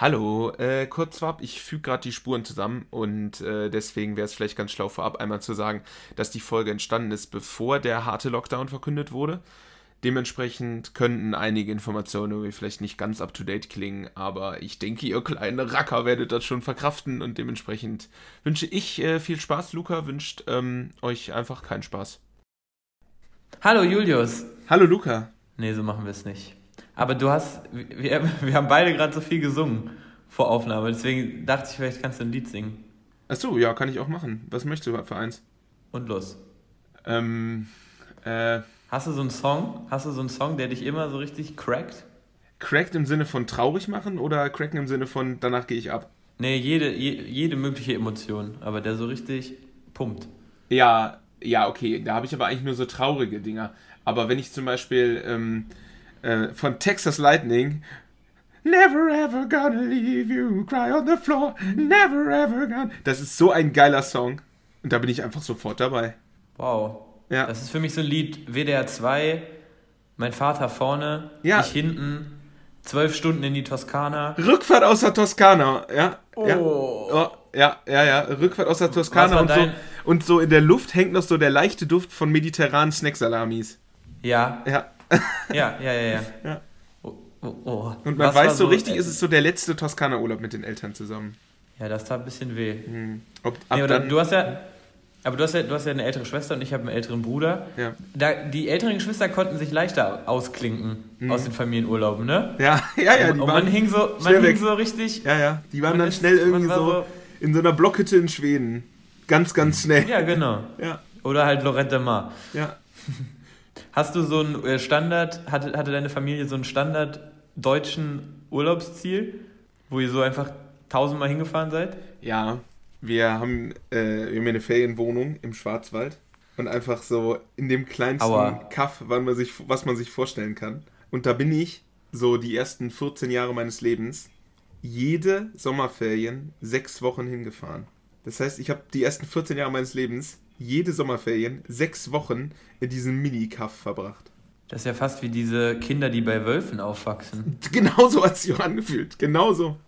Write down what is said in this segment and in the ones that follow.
Hallo, äh, kurz vorab, ich füge gerade die Spuren zusammen und äh, deswegen wäre es vielleicht ganz schlau vorab einmal zu sagen, dass die Folge entstanden ist, bevor der harte Lockdown verkündet wurde. Dementsprechend könnten einige Informationen irgendwie vielleicht nicht ganz up-to-date klingen, aber ich denke, ihr kleinen Racker werdet das schon verkraften und dementsprechend wünsche ich äh, viel Spaß. Luca wünscht ähm, euch einfach keinen Spaß. Hallo Julius. Hallo Luca. Nee, so machen wir es nicht. Aber du hast, wir, wir haben beide gerade so viel gesungen vor Aufnahme, deswegen dachte ich, vielleicht kannst du ein Lied singen. Achso, ja, kann ich auch machen. Was möchtest du für eins? Und los. Ähm, äh. Hast du so einen Song? Hast du so einen Song, der dich immer so richtig crackt? Crackt im Sinne von traurig machen oder cracken im Sinne von danach gehe ich ab? Nee, jede, je, jede mögliche Emotion, aber der so richtig pumpt. Ja, ja, okay. Da habe ich aber eigentlich nur so traurige Dinger. Aber wenn ich zum Beispiel ähm, äh, von Texas Lightning Never ever gonna leave you, cry on the floor, never ever gonna. Das ist so ein geiler Song. Und da bin ich einfach sofort dabei. Wow. Ja. Das ist für mich so ein Lied WDR 2, mein Vater vorne, ja. ich hinten, zwölf Stunden in die Toskana. Rückfahrt aus der Toskana, ja. Oh. Ja. Oh, ja, ja, ja. Rückfahrt aus der Toskana und so, und so in der Luft hängt noch so der leichte Duft von mediterranen Snacksalamis. Ja. Ja. Ja, ja, ja, ja. ja. Oh, oh, oh. Und man Was weiß so, richtig, ist es so der letzte Toskana-Urlaub mit den Eltern zusammen. Ja, das tat ein bisschen weh. Hm. Ob, nee, dann, du hast ja, aber du hast ja, du hast ja eine ältere Schwester und ich habe einen älteren Bruder. Ja. Da, die älteren Geschwister konnten sich leichter ausklinken mhm. aus den Familienurlauben, ne? Ja, ja, ja. Die und man hing so, man hing so richtig. Ja, ja. Die waren dann ist, schnell irgendwie so, so, in so einer Blockhütte in Schweden. Ganz, ganz schnell. Ja, genau. ja. Oder halt Lorette Mar. Ja. Hast du so einen äh, Standard, hatte, hatte deine Familie so einen Standard deutschen Urlaubsziel, wo ihr so einfach tausendmal hingefahren seid? Ja, wir haben, äh, wir haben eine Ferienwohnung im Schwarzwald und einfach so in dem kleinsten Aua. Kaff, was man, sich, was man sich vorstellen kann. Und da bin ich so die ersten 14 Jahre meines Lebens jede Sommerferien sechs Wochen hingefahren. Das heißt, ich habe die ersten 14 Jahre meines Lebens jede Sommerferien sechs Wochen in diesem Mini-Kaff verbracht. Das ist ja fast wie diese Kinder, die bei Wölfen aufwachsen. Genauso hat es sich auch angefühlt. Genauso.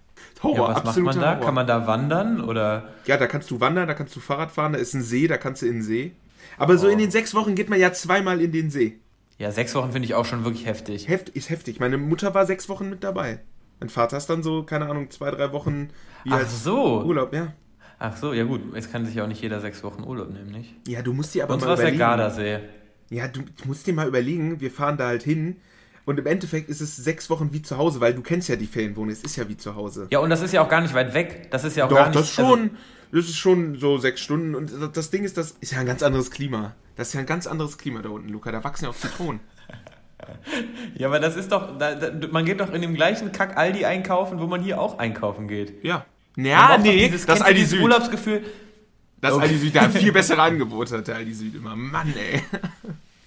Horror, ja, was macht man da? Horror. Kann man da wandern oder? Ja, da kannst du wandern, da kannst du Fahrrad fahren, da ist ein See, da kannst du in den See. Aber oh. so in den sechs Wochen geht man ja zweimal in den See. Ja, sechs Wochen finde ich auch schon wirklich heftig. Heft, ist heftig. Meine Mutter war sechs Wochen mit dabei. Mein Vater ist dann so, keine Ahnung, zwei, drei Wochen Ach so. Urlaub, ja. Ach so, ja gut. Jetzt kann sich ja auch nicht jeder sechs Wochen Urlaub nehmen, nicht? Ja, du musst dir aber Uns mal überlegen. der Gardasee. Ja, du musst dir mal überlegen, wir fahren da halt hin und im Endeffekt ist es sechs Wochen wie zu Hause, weil du kennst ja die Ferienwohnung, es ist ja wie zu Hause. Ja, und das ist ja auch gar nicht weit weg. Das ist ja auch Doch, gar nicht... das schon. Also, das ist schon so sechs Stunden und das Ding ist, das ist ja ein ganz anderes Klima. Das ist ja ein ganz anderes Klima da unten, Luca. Da wachsen ja auch Zitronen. ja, aber das ist doch, da, da, man geht doch in dem gleichen Kack Aldi einkaufen, wo man hier auch einkaufen geht. Ja. Ja, nee, dieses, das Aldi Süd. Urlaubsgefühl. Das okay. Aldi Süd, der hat viel bessere Angebote, der Aldi Süd immer. Mann, ey.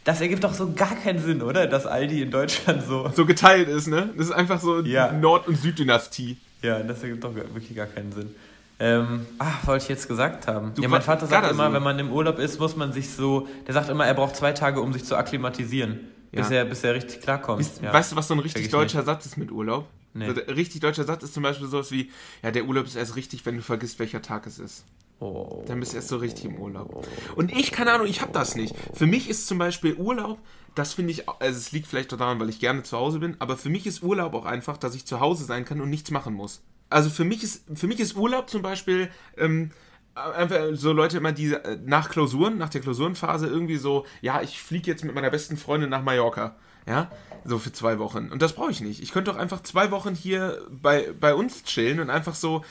Das ergibt doch so gar keinen Sinn, oder? Dass Aldi in Deutschland so. So geteilt ist, ne? Das ist einfach so ja. Nord- und Süddynastie. Ja, das ergibt doch wirklich gar keinen Sinn. Ähm, ach, wollte ich jetzt gesagt haben. Du ja, mein Vater sagt immer, so. wenn man im Urlaub ist, muss man sich so. Der sagt immer, er braucht zwei Tage, um sich zu akklimatisieren. Ja. Bis, er, bis er richtig klarkommt. Weißt, ja. weißt du, was so ein richtig deutscher nicht. Satz ist mit Urlaub? Nee. So, der richtig deutscher Satz ist zum Beispiel sowas wie: Ja, der Urlaub ist erst richtig, wenn du vergisst, welcher Tag es ist. Oh. Dann bist du erst so richtig im Urlaub. Und ich, keine Ahnung, ich habe das nicht. Für mich ist zum Beispiel Urlaub, das finde ich, also es liegt vielleicht daran, weil ich gerne zu Hause bin, aber für mich ist Urlaub auch einfach, dass ich zu Hause sein kann und nichts machen muss. Also für mich ist, für mich ist Urlaub zum Beispiel, ähm, einfach so Leute immer, die äh, nach Klausuren, nach der Klausurenphase irgendwie so, ja, ich fliege jetzt mit meiner besten Freundin nach Mallorca. Ja, so für zwei Wochen. Und das brauche ich nicht. Ich könnte doch einfach zwei Wochen hier bei, bei uns chillen und einfach so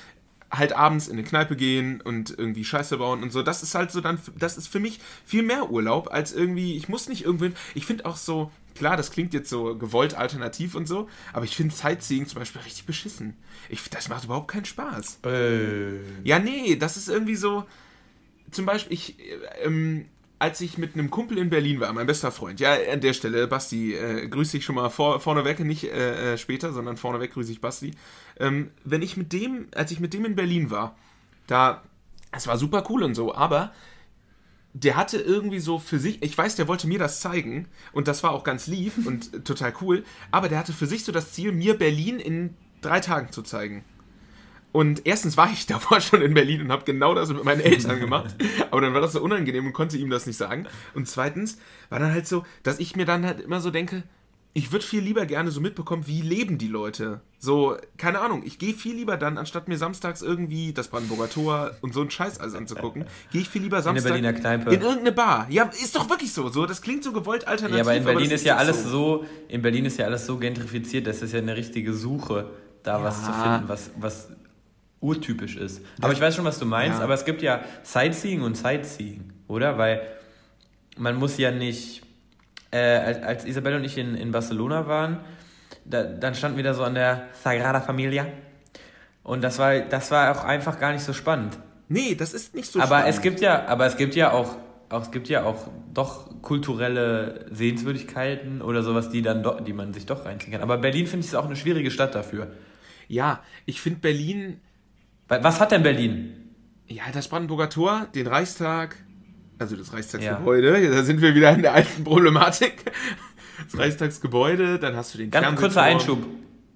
halt abends in eine Kneipe gehen und irgendwie Scheiße bauen und so. Das ist halt so dann, das ist für mich viel mehr Urlaub als irgendwie, ich muss nicht irgendwie, ich finde auch so, klar, das klingt jetzt so gewollt alternativ und so, aber ich finde Sightseeing zum Beispiel richtig beschissen. Ich, das macht überhaupt keinen Spaß. Äh. Ja, nee, das ist irgendwie so, zum Beispiel, ich, ähm, als ich mit einem Kumpel in Berlin war, mein bester Freund, ja, an der Stelle, Basti, äh, grüße ich schon mal vor, vorneweg, nicht äh, äh, später, sondern vorneweg grüße ich Basti. Ähm, wenn ich mit dem, als ich mit dem in Berlin war, da, es war super cool und so, aber der hatte irgendwie so für sich, ich weiß, der wollte mir das zeigen und das war auch ganz lieb und total cool, aber der hatte für sich so das Ziel, mir Berlin in drei Tagen zu zeigen. Und erstens war ich davor schon in Berlin und habe genau das mit meinen Eltern gemacht. Aber dann war das so unangenehm und konnte ihm das nicht sagen. Und zweitens war dann halt so, dass ich mir dann halt immer so denke, ich würde viel lieber gerne so mitbekommen, wie leben die Leute. So, keine Ahnung, ich gehe viel lieber dann, anstatt mir samstags irgendwie das Brandenburger Tor und so einen Scheiß alles anzugucken, gehe ich viel lieber Samstag in, in irgendeine Bar. Ja, ist doch wirklich so. so. Das klingt so gewollt alternativ. Ja, aber in Berlin aber ist ja alles so. so. in Berlin ist ja alles so gentrifiziert, das ist ja eine richtige Suche, da ja. was zu finden, was, was urtypisch ist. Aber ich weiß schon, was du meinst, ja. aber es gibt ja Sightseeing und Sightseeing, oder? Weil man muss ja nicht äh, als, als Isabelle und ich in, in Barcelona waren, da, dann standen wir da so an der Sagrada Familia. Und das war, das war auch einfach gar nicht so spannend. Nee, das ist nicht so aber spannend. Es gibt ja, aber es gibt ja auch, auch, es gibt ja auch doch kulturelle Sehenswürdigkeiten oder sowas, die, dann do, die man sich doch reinziehen kann. Aber Berlin finde ich ist auch eine schwierige Stadt dafür. Ja, ich finde Berlin. Was hat denn Berlin? Ja, das Brandenburger Tor, den Reichstag, also das Reichstagsgebäude, ja. da sind wir wieder in der alten Problematik. Das Reichstagsgebäude, dann hast du den Ganz kurzer Einschub.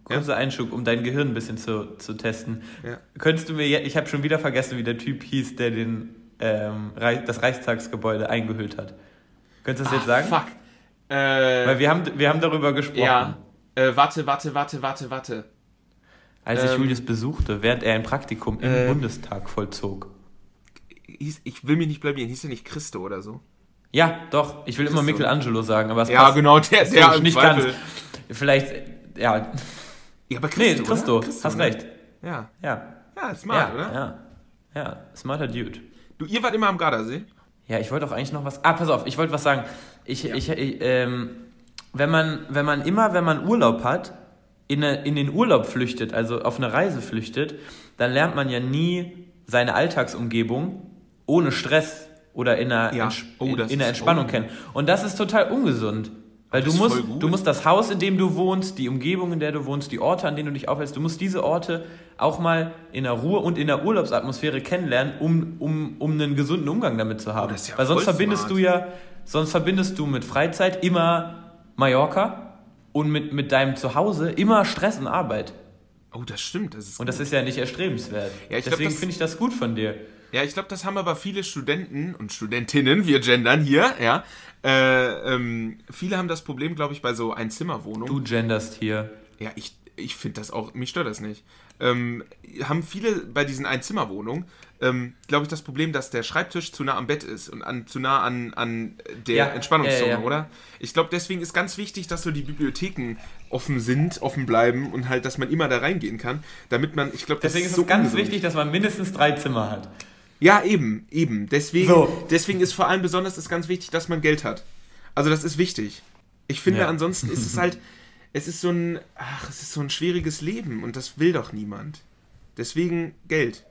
Kurzer ja? Einschub, um dein Gehirn ein bisschen zu, zu testen. Ja. Könntest du mir jetzt, ich habe schon wieder vergessen, wie der Typ hieß, der den, ähm, das Reichstagsgebäude eingehüllt hat. Könntest du das Ach, jetzt sagen? Fuck. Äh, Weil wir haben, wir haben darüber gesprochen. Ja. Äh, warte, warte, warte, warte, warte. Als ich ähm, Julius besuchte, während er ein Praktikum im äh, Bundestag vollzog hieß, ich will mich nicht blamieren, hieß er nicht Christo oder so? Ja, doch. Ich will Christo. immer Michelangelo sagen, aber es Ja, passt, genau, der, der so, nicht ganz. Vielleicht, ja. Ja, aber Christo. Nee, Christo, Christo hast ne? recht. Ja. Ja. Ja, smart, ja, oder? Ja. Ja, smarter Dude. Du, ihr wart immer am Gardasee? Ja, ich wollte auch eigentlich noch was. Ah, pass auf, ich wollte was sagen. Ich, ja. ich, ich ähm, wenn man, wenn man immer, wenn man Urlaub hat, in, eine, in den Urlaub flüchtet, also auf eine Reise flüchtet, dann lernt man ja nie seine Alltagsumgebung ohne Stress oder in einer, ja. Ents oh, in, in einer Entspannung oh. kennen. Und das ist total ungesund. Weil du musst, du musst das Haus, in dem du wohnst, die Umgebung, in der du wohnst, die Orte, an denen du dich aufhältst, du musst diese Orte auch mal in der Ruhe und in der Urlaubsatmosphäre kennenlernen, um, um, um einen gesunden Umgang damit zu haben. Oh, ja Weil sonst verbindest smart. du ja, sonst verbindest du mit Freizeit immer Mallorca und mit, mit deinem Zuhause immer Stress und Arbeit. Oh, das stimmt. Das und das ist ja nicht erstrebenswert. Ja, Deswegen finde ich das gut von dir. Ja, ich glaube, das haben aber viele Studenten und Studentinnen, wir gendern hier, ja. Äh, ähm, viele haben das Problem, glaube ich, bei so Einzimmerwohnungen. Du genderst hier. Ja, ich, ich finde das auch, mich stört das nicht. Ähm, haben viele bei diesen Einzimmerwohnungen, ähm, glaube ich, das Problem, dass der Schreibtisch zu nah am Bett ist und an, zu nah an, an der ja, Entspannungszone, ja, ja, oder? Ich glaube, deswegen ist ganz wichtig, dass so die Bibliotheken offen sind, offen bleiben und halt, dass man immer da reingehen kann, damit man, ich glaube, deswegen ist es so ganz ungesund. wichtig, dass man mindestens drei Zimmer hat. Ja, eben, eben. Deswegen, so. deswegen ist vor allem besonders ist ganz wichtig, dass man Geld hat. Also das ist wichtig. Ich finde, ja. ansonsten ist es halt, es ist so ein, ach, es ist so ein schwieriges Leben und das will doch niemand. Deswegen Geld.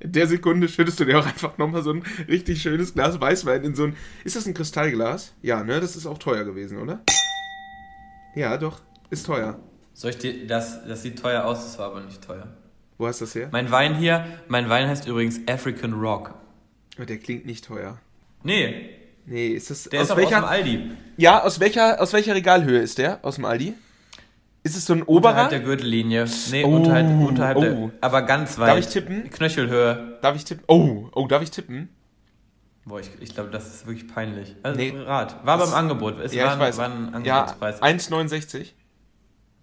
In der Sekunde schüttest du dir auch einfach nochmal so ein richtig schönes Glas Weißwein in so ein. Ist das ein Kristallglas? Ja, ne? Das ist auch teuer gewesen, oder? Ja, doch. Ist teuer. Soll ich dir. Das, das sieht teuer aus, das war aber nicht teuer. Wo hast du das her? Mein Wein hier, mein Wein heißt übrigens African Rock. der klingt nicht teuer. Nee. Nee, ist das der aus ist welcher, aus dem Aldi. Ja, aus welcher, aus welcher Regalhöhe ist der? Aus dem Aldi? Ist es so ein oberer? Unterhalb der Gürtellinie. Nee, oh, unterhalb, unterhalb oh. der. Aber ganz weit. Darf ich tippen? Knöchelhöhe. Darf ich tippen? Oh, oh, darf ich tippen? Boah, ich, ich glaube, das ist wirklich peinlich. Also, nee. Rat. War beim Angebot. Es ja, war, ich weiß. War ein Angebotspreis. Ja, 1,69.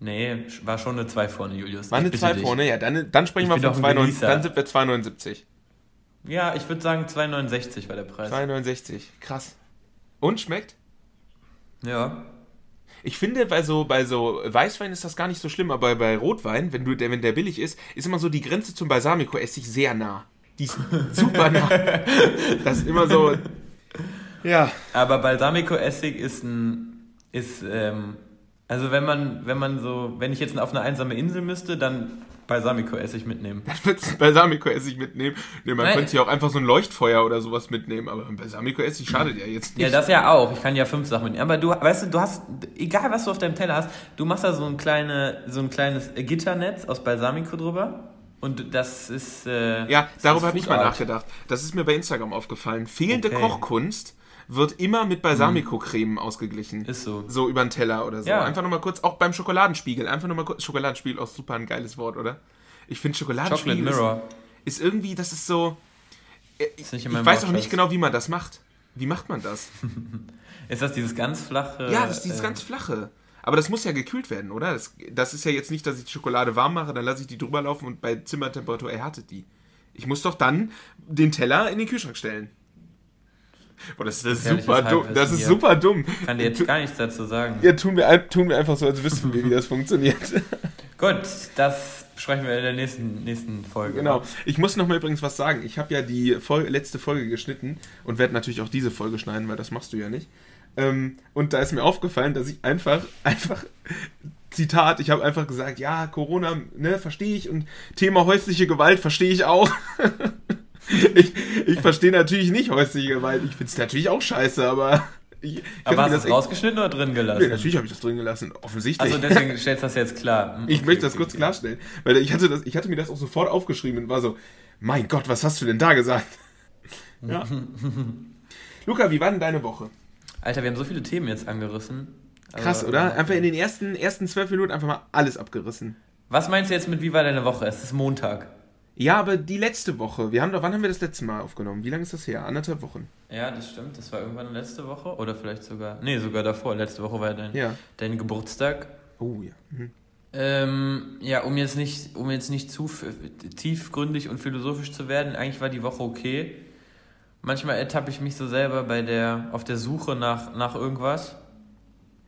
Nee, war schon eine 2 vorne, Julius. War eine 2 vorne, ja, dann, dann sprechen ich wir von 2,79. Dann sind wir 2,79. Ja, ich würde sagen 2,69 war der Preis. 2,69, krass. Und schmeckt? Ja. Ich finde, bei so, bei so Weißwein ist das gar nicht so schlimm, aber bei Rotwein, wenn, du, der, wenn der billig ist, ist immer so die Grenze zum Balsamico-Essig sehr nah. Die ist super nah. das ist immer so. Ja. Aber Balsamico-Essig ist ein. Ist, ähm, also wenn man, wenn man so, wenn ich jetzt auf eine einsame Insel müsste, dann Balsamico-Essig mitnehmen. Dann würdest du Balsamico-Essig mitnehmen? Nee, man Nein. könnte ja auch einfach so ein Leuchtfeuer oder sowas mitnehmen, aber Balsamico-Essig schadet ja jetzt nicht. Ja, das ja auch. Ich kann ja fünf Sachen mitnehmen. Aber du, weißt du, du hast, egal was du auf deinem Teller hast, du machst da so ein, kleine, so ein kleines Gitternetz aus Balsamico drüber. Und das ist. Äh, ja, darüber habe ich mal nachgedacht. Das ist mir bei Instagram aufgefallen. Fehlende okay. Kochkunst wird immer mit Balsamico-Creme ausgeglichen. Ist so. So über den Teller oder so. Ja. Einfach nochmal kurz, auch beim Schokoladenspiegel, einfach nochmal kurz, Schokoladenspiegel, auch super ein geiles Wort, oder? Ich finde Schokoladenspiegel ist, ist, irgendwie, das ist so. Äh, ist ich weiß auch nicht genau, wie man das macht. Wie macht man das? ist das dieses ganz flache? Ja, das ist dieses äh, ganz flache. Aber das muss ja gekühlt werden, oder? Das, das ist ja jetzt nicht, dass ich die Schokolade warm mache, dann lasse ich die drüber laufen und bei Zimmertemperatur erhärtet die. Ich muss doch dann den Teller in den Kühlschrank stellen. Boah, das ist super dumm. Das ist super dumm. Kann dir jetzt gar nichts dazu sagen. Ja, tun wir, tun wir einfach so, als wüssten wir, wie das funktioniert. Gut, das besprechen wir in der nächsten, nächsten Folge. Genau. Ich muss noch mal übrigens was sagen. Ich habe ja die Folge, letzte Folge geschnitten und werde natürlich auch diese Folge schneiden, weil das machst du ja nicht. Ähm, und da ist mir aufgefallen, dass ich einfach, einfach, Zitat, ich habe einfach gesagt, ja, Corona, ne, verstehe ich und Thema häusliche Gewalt verstehe ich auch. ich ich verstehe natürlich nicht häusliche Gewalt. Ich finde es natürlich auch scheiße, aber. Ich, aber hast du es rausgeschnitten oder drin gelassen? Nee, natürlich habe ich das drin gelassen, offensichtlich. Also deswegen stellst du das jetzt klar. Okay, ich möchte das kurz okay. klarstellen, weil ich hatte, das, ich hatte mir das auch sofort aufgeschrieben und war so, mein Gott, was hast du denn da gesagt? Ja. Luca, wie war denn deine Woche? Alter, wir haben so viele Themen jetzt angerissen. Krass, also, oder? Einfach in den ersten, ersten zwölf Minuten einfach mal alles abgerissen. Was meinst du jetzt mit wie war deine Woche? Es ist Montag. Ja, aber die letzte Woche. Wir haben doch, wann haben wir das letzte Mal aufgenommen? Wie lange ist das her? Anderthalb Wochen. Ja, das stimmt. Das war irgendwann letzte Woche oder vielleicht sogar. Nee, sogar davor. Letzte Woche war dein, ja. dein Geburtstag. Oh ja. Mhm. Ähm, ja, um jetzt nicht, um jetzt nicht zu tiefgründig und philosophisch zu werden, eigentlich war die Woche okay. Manchmal ertappe ich mich so selber bei der, auf der Suche nach, nach irgendwas.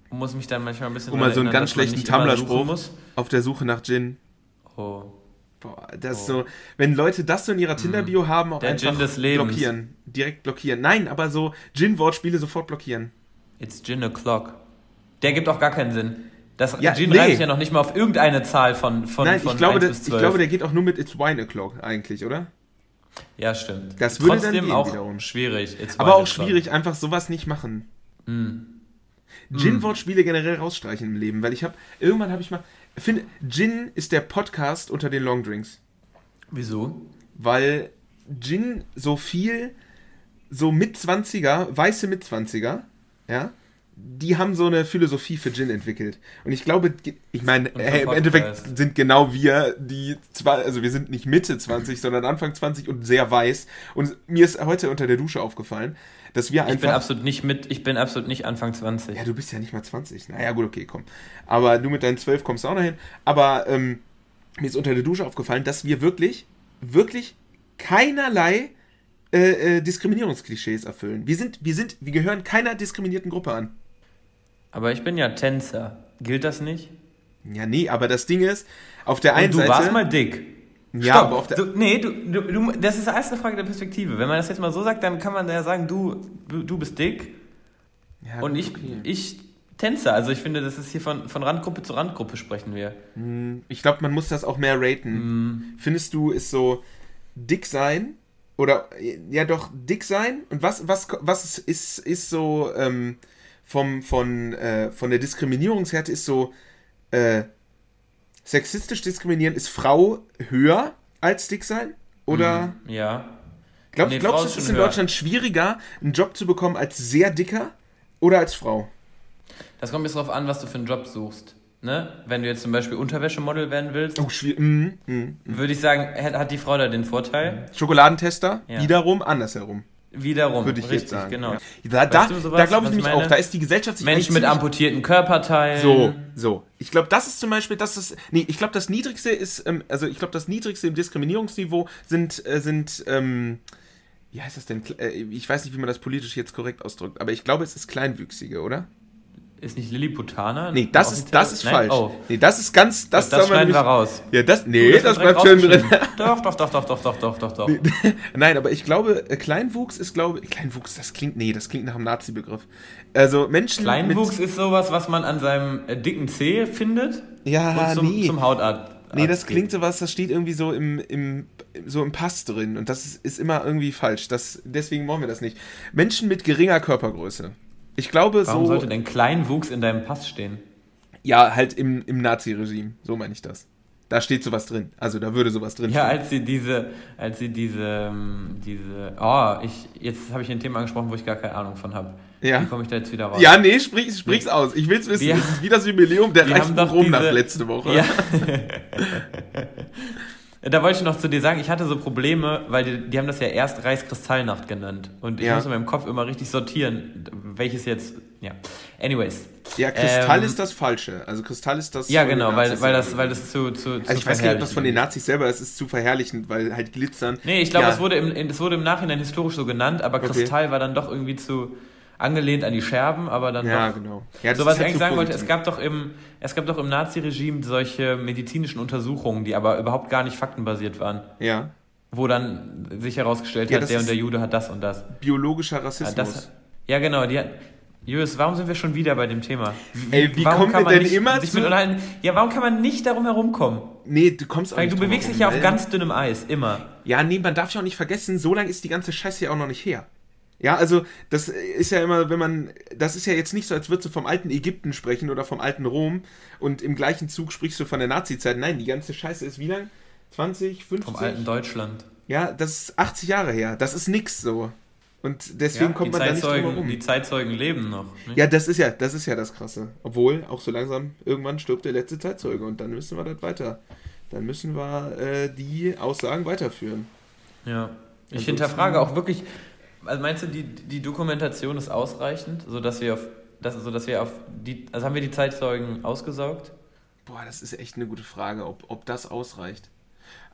Und muss mich dann manchmal ein bisschen. Um mal so einen ganz schlechten Tumblr-Spruch. Auf der Suche nach Gin. Oh. Boah, das oh. so, wenn Leute das so in ihrer Tinder-Bio mm. haben, auch Der einfach blockieren. Direkt blockieren. Nein, aber so Gin-Wortspiele sofort blockieren. It's Gin o'clock. Der gibt auch gar keinen Sinn. Das ja, Gin nee. reicht ja noch nicht mal auf irgendeine Zahl von, von, Nein, von ich glaube, das, ich glaube, der geht auch nur mit It's Wine o'clock eigentlich, oder? Ja, stimmt. Das würde Trotzdem dann gehen auch wiederum. schwierig. It's aber auch schwierig, einfach sowas nicht machen. Mm. Gin-Wortspiele generell rausstreichen im Leben, weil ich habe, irgendwann habe ich mal, finde, Gin ist der Podcast unter den Longdrinks. Wieso? Weil Gin so viel, so Mitzwanziger, weiße Mitzwanziger, ja, die haben so eine Philosophie für Gin entwickelt. Und ich glaube, ich meine, hey, im Endeffekt sind genau wir, die zwar, also wir sind nicht Mitte 20, sondern Anfang 20 und sehr weiß. Und mir ist heute unter der Dusche aufgefallen, dass wir einfach. Ich bin absolut nicht mit, ich bin absolut nicht Anfang 20. Ja, du bist ja nicht mal 20. Naja, gut, okay, komm. Aber du mit deinen 12 kommst auch noch hin. Aber ähm, mir ist unter der Dusche aufgefallen, dass wir wirklich, wirklich keinerlei äh, äh, Diskriminierungsklischees erfüllen. Wir sind, wir sind, wir gehören keiner diskriminierten Gruppe an. Aber ich bin ja Tänzer. Gilt das nicht? Ja, nee, aber das Ding ist, auf der einen Und du Seite. Du warst mal dick. Ja, Stopp. du, nee, du, du, du, das ist alles eine Frage der Perspektive. Wenn man das jetzt mal so sagt, dann kann man ja sagen, du, du bist dick ja, und ich, okay. ich Tänzer. Also ich finde, das ist hier von, von Randgruppe zu Randgruppe sprechen wir. Hm, ich glaube, man muss das auch mehr raten. Mm. Findest du, ist so dick sein oder ja doch dick sein und was was was ist ist so ähm, vom von äh, von der Diskriminierungshärte ist so äh, sexistisch diskriminieren, ist Frau höher als dick sein? Oder? Mm, ja. Glaub, nee, glaubst du, es ist in höher. Deutschland schwieriger, einen Job zu bekommen als sehr dicker oder als Frau? Das kommt jetzt darauf an, was du für einen Job suchst. Ne? Wenn du jetzt zum Beispiel Unterwäschemodel werden willst, oh, mm, mm, mm. würde ich sagen, hat die Frau da den Vorteil. Schokoladentester, ja. wiederum andersrum. Wiederum, würde ich richtig, jetzt sagen. genau. Ja. Da, da, da glaube ich nämlich auch, da ist die Gesellschaft sich Menschen mit amputierten Körperteilen. So, so. Ich glaube, das ist zum Beispiel, das ist, nee, ich glaube, das Niedrigste ist, ähm, also ich glaube, das Niedrigste im Diskriminierungsniveau sind, äh, sind, ähm, wie heißt das denn? Äh, ich weiß nicht, wie man das politisch jetzt korrekt ausdrückt, aber ich glaube, es ist Kleinwüchsige, oder? Ist nicht Lilliputaner? Nee, das ist, das ist falsch. Oh. Nee, das ist ganz. Das, das, das schneiden wir raus. Ja, das. Nee, du, das, das bleibt schön drin. Doch, doch, doch, doch, doch, doch, doch, doch, doch. Nee, nein, aber ich glaube, äh, Kleinwuchs ist, glaube ich. Kleinwuchs, das klingt. Nee, das klingt nach einem Nazi-Begriff. Also Menschen. Kleinwuchs ist sowas, was man an seinem äh, dicken Zeh findet. Ja, und zum, nee. Zum Hautart. Nee, das klingt so was, das steht irgendwie so im, im, so im Pass drin. Und das ist, ist immer irgendwie falsch. Das, deswegen wollen wir das nicht. Menschen mit geringer Körpergröße. Ich glaube Warum so. sollte denn Kleinwuchs in deinem Pass stehen? Ja, halt im, im Nazi-Regime. So meine ich das. Da steht sowas drin. Also da würde sowas drin ja, stehen. Ja, als sie diese, als sie diese, ähm, diese, oh, ich, jetzt habe ich ein Thema angesprochen, wo ich gar keine Ahnung von habe. Ja. Wie komme ich da jetzt wieder raus? Ja, nee, sprich, sprich's nee. aus. Ich will's wissen. Wir, das ist wie das Jubiläum der Reichsbuch Rom nach letzte Woche. Ja. Da wollte ich noch zu dir sagen, ich hatte so Probleme, weil die, die haben das ja erst Reichskristallnacht genannt. Und ich ja. muss in meinem Kopf immer richtig sortieren, welches jetzt. Ja. Anyways. Ja, Kristall ähm, ist das Falsche. Also Kristall ist das. Ja, genau, weil, weil, das, weil das zu. zu, also ich weiß gar nicht, ob das von den Nazis selber ist, ist zu verherrlichend, weil halt glitzern. Nee, ich glaube, ja. es, wurde im, es wurde im Nachhinein historisch so genannt, aber Kristall okay. war dann doch irgendwie zu angelehnt an die Scherben, aber dann ja, doch. Genau. Ja, so was ich halt eigentlich sagen wollte, es gab doch im, es gab doch im Naziregime solche medizinischen Untersuchungen, die aber überhaupt gar nicht faktenbasiert waren. Ja. Wo dann sich herausgestellt ja, hat, der und der Jude hat das und das. Biologischer Rassismus. Ja, das, ja genau, die hat, Julius, warum sind wir schon wieder bei dem Thema? Wie, Ey, wie warum kommen wir denn immer zu... Ja, warum kann man nicht darum herumkommen? Nee, du kommst auch Weil du bewegst dich ja auf ganz dünnem Eis, immer. Ja, nee, man darf ja auch nicht vergessen, so lange ist die ganze Scheiße ja auch noch nicht her. Ja, also das ist ja immer, wenn man, das ist ja jetzt nicht so, als würdest du vom alten Ägypten sprechen oder vom alten Rom und im gleichen Zug sprichst du von der Nazi-Zeit. Nein, die ganze Scheiße ist wie lang? 20, 50? Vom alten Deutschland. Ja, das ist 80 Jahre her. Das ist nix so. Und deswegen ja, kommt man da nicht drum herum. Die Zeitzeugen leben noch. Nicht? Ja, das ist ja, das ist ja das Krasse. Obwohl, auch so langsam, irgendwann stirbt der letzte Zeitzeuge und dann müssen wir das weiter. Dann müssen wir äh, die Aussagen weiterführen. Ja. Ich Ansonsten, hinterfrage auch wirklich, also meinst du, die, die Dokumentation ist ausreichend, sodass wir auf, das, sodass wir auf die, also haben wir die Zeitzeugen ausgesaugt? Boah, das ist echt eine gute Frage, ob, ob das ausreicht.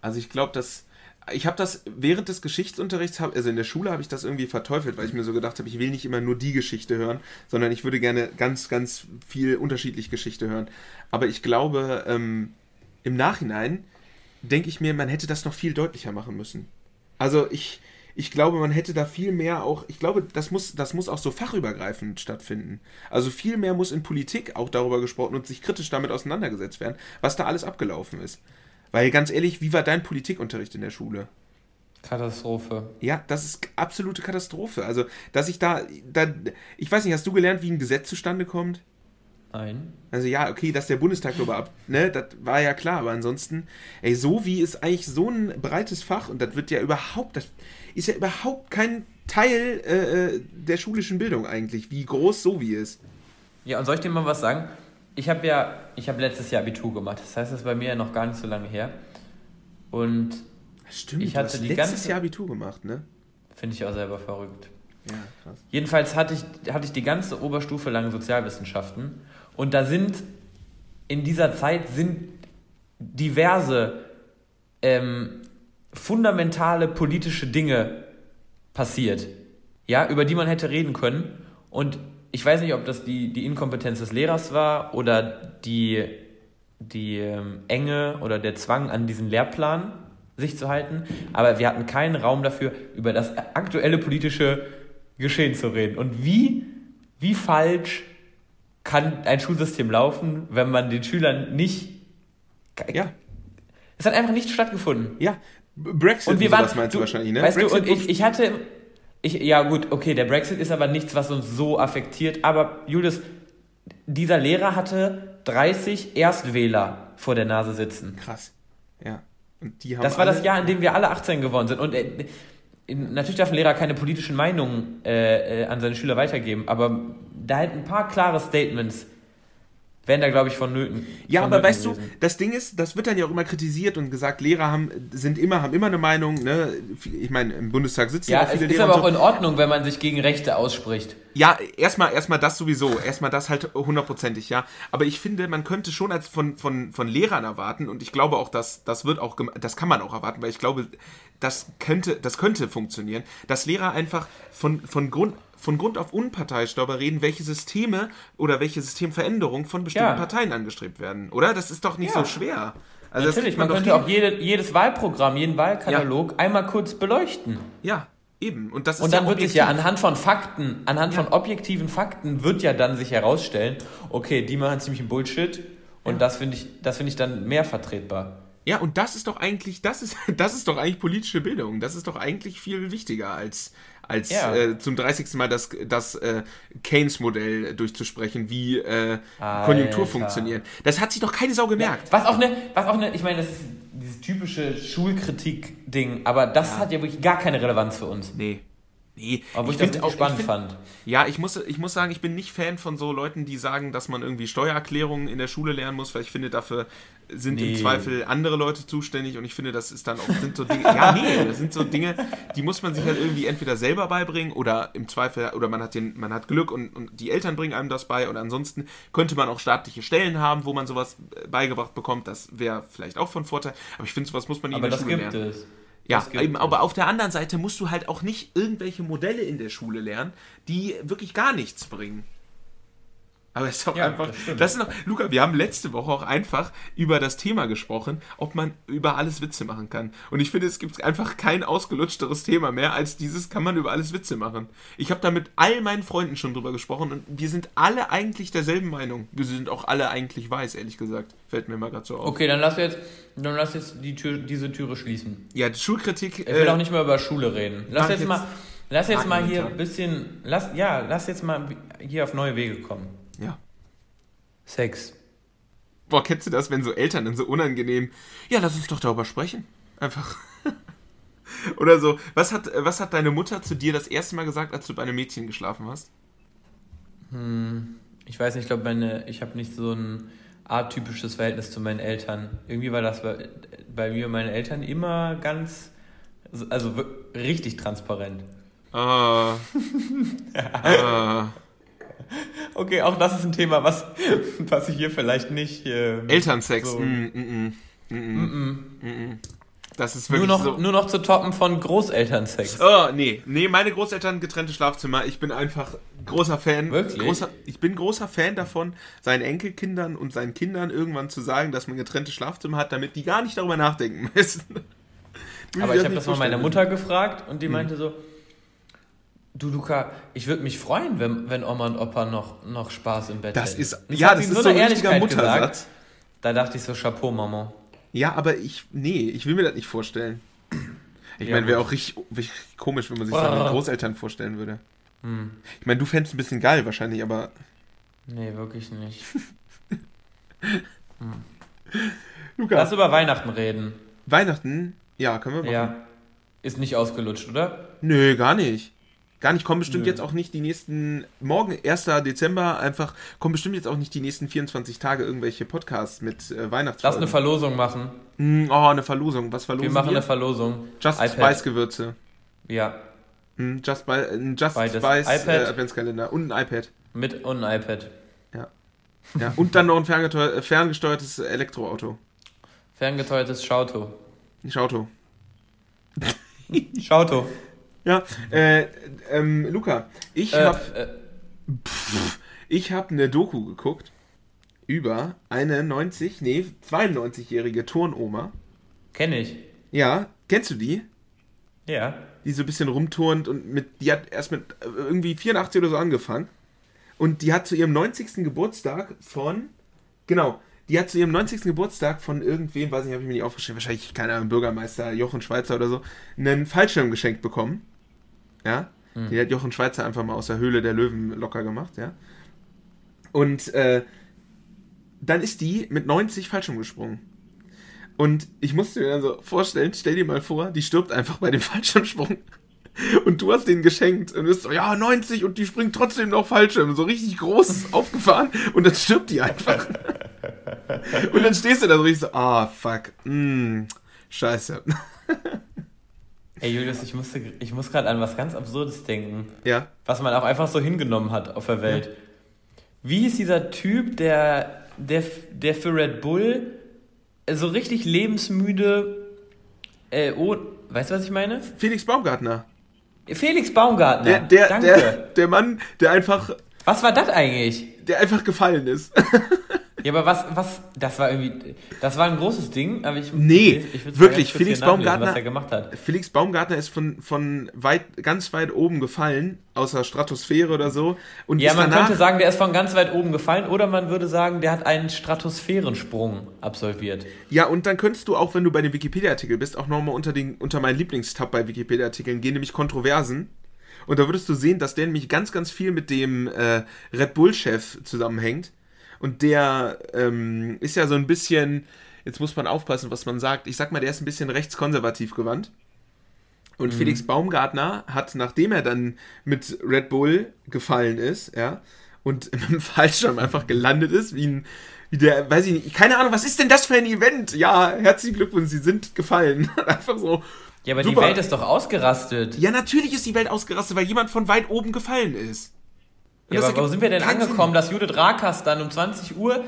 Also ich glaube, dass ich habe das während des Geschichtsunterrichts, also in der Schule habe ich das irgendwie verteufelt, weil ich mir so gedacht habe, ich will nicht immer nur die Geschichte hören, sondern ich würde gerne ganz, ganz viel unterschiedlich Geschichte hören. Aber ich glaube, ähm, im Nachhinein denke ich mir, man hätte das noch viel deutlicher machen müssen. Also ich, ich glaube, man hätte da viel mehr auch, ich glaube, das muss, das muss auch so fachübergreifend stattfinden. Also viel mehr muss in Politik auch darüber gesprochen und sich kritisch damit auseinandergesetzt werden, was da alles abgelaufen ist. Weil ganz ehrlich, wie war dein Politikunterricht in der Schule? Katastrophe. Ja, das ist absolute Katastrophe. Also, dass ich da, da, ich weiß nicht, hast du gelernt, wie ein Gesetz zustande kommt? Nein. Also ja, okay, dass der Bundestag nur ab, ne, das war ja klar, aber ansonsten, ey, so wie ist eigentlich so ein breites Fach und das wird ja überhaupt, das ist ja überhaupt kein Teil äh, äh, der schulischen Bildung eigentlich, wie groß so wie ist. Ja, und soll ich dir mal was sagen? Ich habe ja, ich habe letztes Jahr Abitur gemacht, das heißt, das ist bei mir ja noch gar nicht so lange her. Und Stimmt, ich hatte du hast die letztes ganze, Jahr Abitur gemacht, ne? Finde ich auch selber verrückt. Ja, krass. Jedenfalls hatte ich, hatte ich die ganze Oberstufe lang Sozialwissenschaften und da sind in dieser Zeit sind diverse ähm, fundamentale politische Dinge passiert, ja, über die man hätte reden können. Und ich weiß nicht, ob das die, die Inkompetenz des Lehrers war oder die, die ähm, Enge oder der Zwang an diesen Lehrplan sich zu halten, aber wir hatten keinen Raum dafür, über das aktuelle politische Geschehen zu reden. Und wie, wie falsch kann ein Schulsystem laufen, wenn man den Schülern nicht. Ja. Es hat einfach nicht stattgefunden. Ja, Brexit und wir waren, das meinst du, du wahrscheinlich, ne? Weißt Brexit du, und ich, ich hatte. Ich, ja, gut, okay, der Brexit ist aber nichts, was uns so affektiert. Aber Julius, dieser Lehrer hatte 30 Erstwähler vor der Nase sitzen. Krass. Ja. Und die haben das war das Jahr, in dem wir alle 18 geworden sind. Und äh, natürlich darf ein Lehrer keine politischen Meinungen äh, äh, an seine Schüler weitergeben, aber da hätten ein paar klare Statements wären da, glaube ich, vonnöten. Ja, von aber weißt gewesen. du, das Ding ist, das wird dann ja auch immer kritisiert und gesagt, Lehrer haben, sind immer, haben immer eine Meinung, ne? Ich meine, im Bundestag sitzen ja, auch viele Lehrer. Ja, ist aber auch so. in Ordnung, wenn man sich gegen Rechte ausspricht. Ja, erstmal, erstmal das sowieso, erstmal das halt hundertprozentig, ja. Aber ich finde, man könnte schon als von, von, von Lehrern erwarten und ich glaube auch, dass das wird auch, das kann man auch erwarten, weil ich glaube, das könnte, das könnte funktionieren, dass Lehrer einfach von, von Grund von Grund auf unparteiisch darüber reden, welche Systeme oder welche Systemveränderungen von bestimmten ja. Parteien angestrebt werden, oder? Das ist doch nicht ja. so schwer. Also Natürlich, man, man könnte auch jede, jedes Wahlprogramm, jeden Wahlkatalog ja. einmal kurz beleuchten. Ja, eben. Und, das ist und dann wird sich ja anhand von Fakten, anhand von objektiven Fakten wird ja dann sich herausstellen, okay, die machen ziemlich Bullshit und das finde ich, das finde ich dann mehr vertretbar. Ja, und das ist doch eigentlich, das ist, das ist doch eigentlich politische Bildung. Das ist doch eigentlich viel wichtiger als, als ja. äh, zum 30. Mal das, das äh, Keynes-Modell durchzusprechen, wie äh, Konjunktur funktioniert. Das hat sich doch keine Sau gemerkt. Ja, was auch eine, was auch eine, ich meine, das ist dieses typische Schulkritik-Ding, aber das ja. hat ja wirklich gar keine Relevanz für uns. Nee. Nee, Obwohl ich, das auch spannend find, fand. Ja, ich muss, ich muss sagen, ich bin nicht Fan von so Leuten, die sagen, dass man irgendwie Steuererklärungen in der Schule lernen muss, weil ich finde, dafür sind nee. im Zweifel andere Leute zuständig und ich finde, das ist dann auch sind so Dinge. ja, nee, das sind so Dinge, die muss man sich halt irgendwie entweder selber beibringen oder im Zweifel, oder man hat den, man hat Glück und, und die Eltern bringen einem das bei. Und ansonsten könnte man auch staatliche Stellen haben, wo man sowas beigebracht bekommt. Das wäre vielleicht auch von Vorteil. Aber ich finde, sowas muss man in der Schule lernen. Aber das gibt es. Ja, eben, aber auf der anderen Seite musst du halt auch nicht irgendwelche Modelle in der Schule lernen, die wirklich gar nichts bringen. Aber es ist auch ja, einfach. Das, das ist noch, Luca, wir haben letzte Woche auch einfach über das Thema gesprochen, ob man über alles Witze machen kann. Und ich finde, es gibt einfach kein ausgelutschteres Thema mehr als dieses, kann man über alles Witze machen. Ich habe da mit all meinen Freunden schon drüber gesprochen und wir sind alle eigentlich derselben Meinung. Wir sind auch alle eigentlich weiß, ehrlich gesagt. Fällt mir mal gerade so auf. Okay, dann lass jetzt, dann lass jetzt die Tür, diese Türe schließen. Ja, die Schulkritik. Ich will äh, auch nicht mehr über Schule reden. Lass jetzt, jetzt mal. Lass jetzt mal hier ein bisschen. Lass, ja, lass jetzt mal hier auf neue Wege kommen. Sex. Boah, kennst du das, wenn so Eltern dann so unangenehm, ja, lass uns doch darüber sprechen. Einfach. Oder so, was hat, was hat deine Mutter zu dir das erste Mal gesagt, als du bei einem Mädchen geschlafen hast? Hm, ich weiß nicht, ich glaube, meine, ich habe nicht so ein atypisches Verhältnis zu meinen Eltern. Irgendwie war das bei, bei mir und meinen Eltern immer ganz, also richtig transparent. Ah. ah. Okay, auch das ist ein Thema, was, was ich hier vielleicht nicht. Ähm, Elternsex. So mm, mm, mm, das ist wirklich nur noch, so. nur noch zu toppen von Großelternsex. Oh, nee. Nee, meine Großeltern getrennte Schlafzimmer. Ich bin einfach großer Fan. Wirklich? Großer, ich bin großer Fan davon, seinen Enkelkindern und seinen Kindern irgendwann zu sagen, dass man getrennte Schlafzimmer hat, damit die gar nicht darüber nachdenken müssen. Aber ich habe das mal meiner Mutter gefragt und die hm. meinte so, Du, Luca, ich würde mich freuen, wenn, wenn Oma und Opa noch, noch Spaß im Bett das hätten. Ist, ja, das ist so ein richtiger Muttersatz. Gesagt, da dachte ich so, Chapeau, Mama. Ja, aber ich, nee, ich will mir das nicht vorstellen. Ich ja, meine, wäre auch richtig, richtig, komisch, wenn man sich oh. seine Großeltern vorstellen würde. Hm. Ich meine, du fändest ein bisschen geil wahrscheinlich, aber... Nee, wirklich nicht. hm. Luca. Lass über Weihnachten reden. Weihnachten? Ja, können wir machen. Ja. Ist nicht ausgelutscht, oder? Nö, gar nicht. Gar nicht, kommen bestimmt Nö. jetzt auch nicht die nächsten, morgen, 1. Dezember, einfach, kommen bestimmt jetzt auch nicht die nächsten 24 Tage irgendwelche Podcasts mit äh, Weihnachtsfolgen. Lass eine Verlosung machen. Mm, oh, eine Verlosung. Was verlosen wir? machen wir? eine Verlosung. Just iPad. Spice Gewürze. Ja. Mm, Just, by, Just Spice äh, Adventskalender und ein iPad. Mit und ein iPad. Ja. ja. und dann noch ein ferngesteuer ferngesteuertes Elektroauto. Ferngesteuertes Schauto. Schauto. Schauto. Ja, äh, ähm, Luca, ich äh, habe äh, ich habe eine Doku geguckt über eine 90, nee, 92-jährige Turnoma. Kenne ich. Ja, kennst du die? Ja. Die so ein bisschen rumturnt und mit, die hat erst mit äh, irgendwie 84 oder so angefangen. Und die hat zu ihrem 90. Geburtstag von, genau, die hat zu ihrem 90. Geburtstag von irgendwem, weiß nicht, habe ich mir nicht aufgeschrieben, wahrscheinlich, keine Ahnung, Bürgermeister Jochen Schweizer oder so, einen Fallschirm geschenkt bekommen. Ja. Mhm. Die hat Jochen Schweizer einfach mal aus der Höhle der Löwen locker gemacht, ja. Und äh, dann ist die mit 90 Fallschirm gesprungen. Und ich musste mir dann so vorstellen, stell dir mal vor, die stirbt einfach bei dem Fallschirmsprung. Und du hast den geschenkt und bist so, ja, 90 und die springt trotzdem noch Fallschirm. So richtig groß aufgefahren und dann stirbt die einfach. und dann stehst du da so richtig so, ah, fuck, mm, scheiße. Ey Julius, ich, musste, ich muss gerade an was ganz Absurdes denken. Ja. Was man auch einfach so hingenommen hat auf der Welt. Ja. Wie ist dieser Typ, der, der, der für Red Bull so richtig lebensmüde. Äh, oh, weißt du, was ich meine? Felix Baumgartner. Felix Baumgartner. Der, der. Der, der Mann, der einfach. Was war das eigentlich? Der einfach gefallen ist. Ja, aber was, was, das war irgendwie, das war ein großes Ding, aber ich. Nee, ich, ich wirklich, Felix Baumgartner. Was er gemacht hat. Felix Baumgartner ist von, von weit, ganz weit oben gefallen, außer Stratosphäre oder so. Und ja, man könnte sagen, der ist von ganz weit oben gefallen, oder man würde sagen, der hat einen Stratosphärensprung absolviert. Ja, und dann könntest du auch, wenn du bei dem Wikipedia-Artikel bist, auch nochmal unter, unter meinen Lieblingstab bei Wikipedia-Artikeln gehen, nämlich Kontroversen. Und da würdest du sehen, dass der nämlich ganz, ganz viel mit dem äh, Red Bull-Chef zusammenhängt und der ähm, ist ja so ein bisschen, jetzt muss man aufpassen, was man sagt. Ich sag mal, der ist ein bisschen rechtskonservativ gewandt. Und mhm. Felix Baumgartner hat, nachdem er dann mit Red Bull gefallen ist, ja, und im Fallschirm einfach gelandet ist, wie ein, wie der, weiß ich nicht, keine Ahnung, was ist denn das für ein Event? Ja, herzlichen Glückwunsch, Sie sind gefallen. einfach so. Ja, aber super. die Welt ist doch ausgerastet. Ja, natürlich ist die Welt ausgerastet, weil jemand von weit oben gefallen ist. Und ja, aber wo sind wir denn angekommen, Sinn. dass Judith Rakas dann um 20 Uhr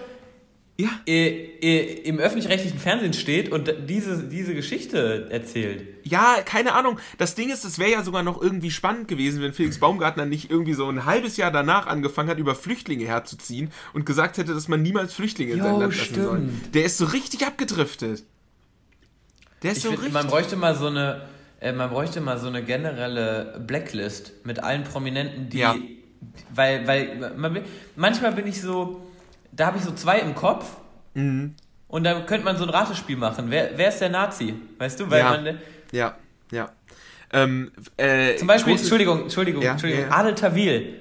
ja. Im öffentlich-rechtlichen Fernsehen steht und diese, diese Geschichte erzählt. Ja, keine Ahnung. Das Ding ist, es wäre ja sogar noch irgendwie spannend gewesen, wenn Felix Baumgartner nicht irgendwie so ein halbes Jahr danach angefangen hat, über Flüchtlinge herzuziehen und gesagt hätte, dass man niemals Flüchtlinge in sein Land lassen soll. Der ist so richtig abgedriftet. Der ist ich so find, richtig. Man bräuchte mal so eine, äh, man bräuchte mal so eine generelle Blacklist mit allen Prominenten, die, ja. Weil, weil man, manchmal bin ich so da habe ich so zwei im Kopf. Mhm. Und da könnte man so ein Ratespiel machen. Wer, wer ist der Nazi? Weißt du? Weil ja. Man, ja, ja. Ähm, äh, Zum Beispiel, Entschuldigung, Entschuldigung, ja, Entschuldigung, ja. Adel Tawil.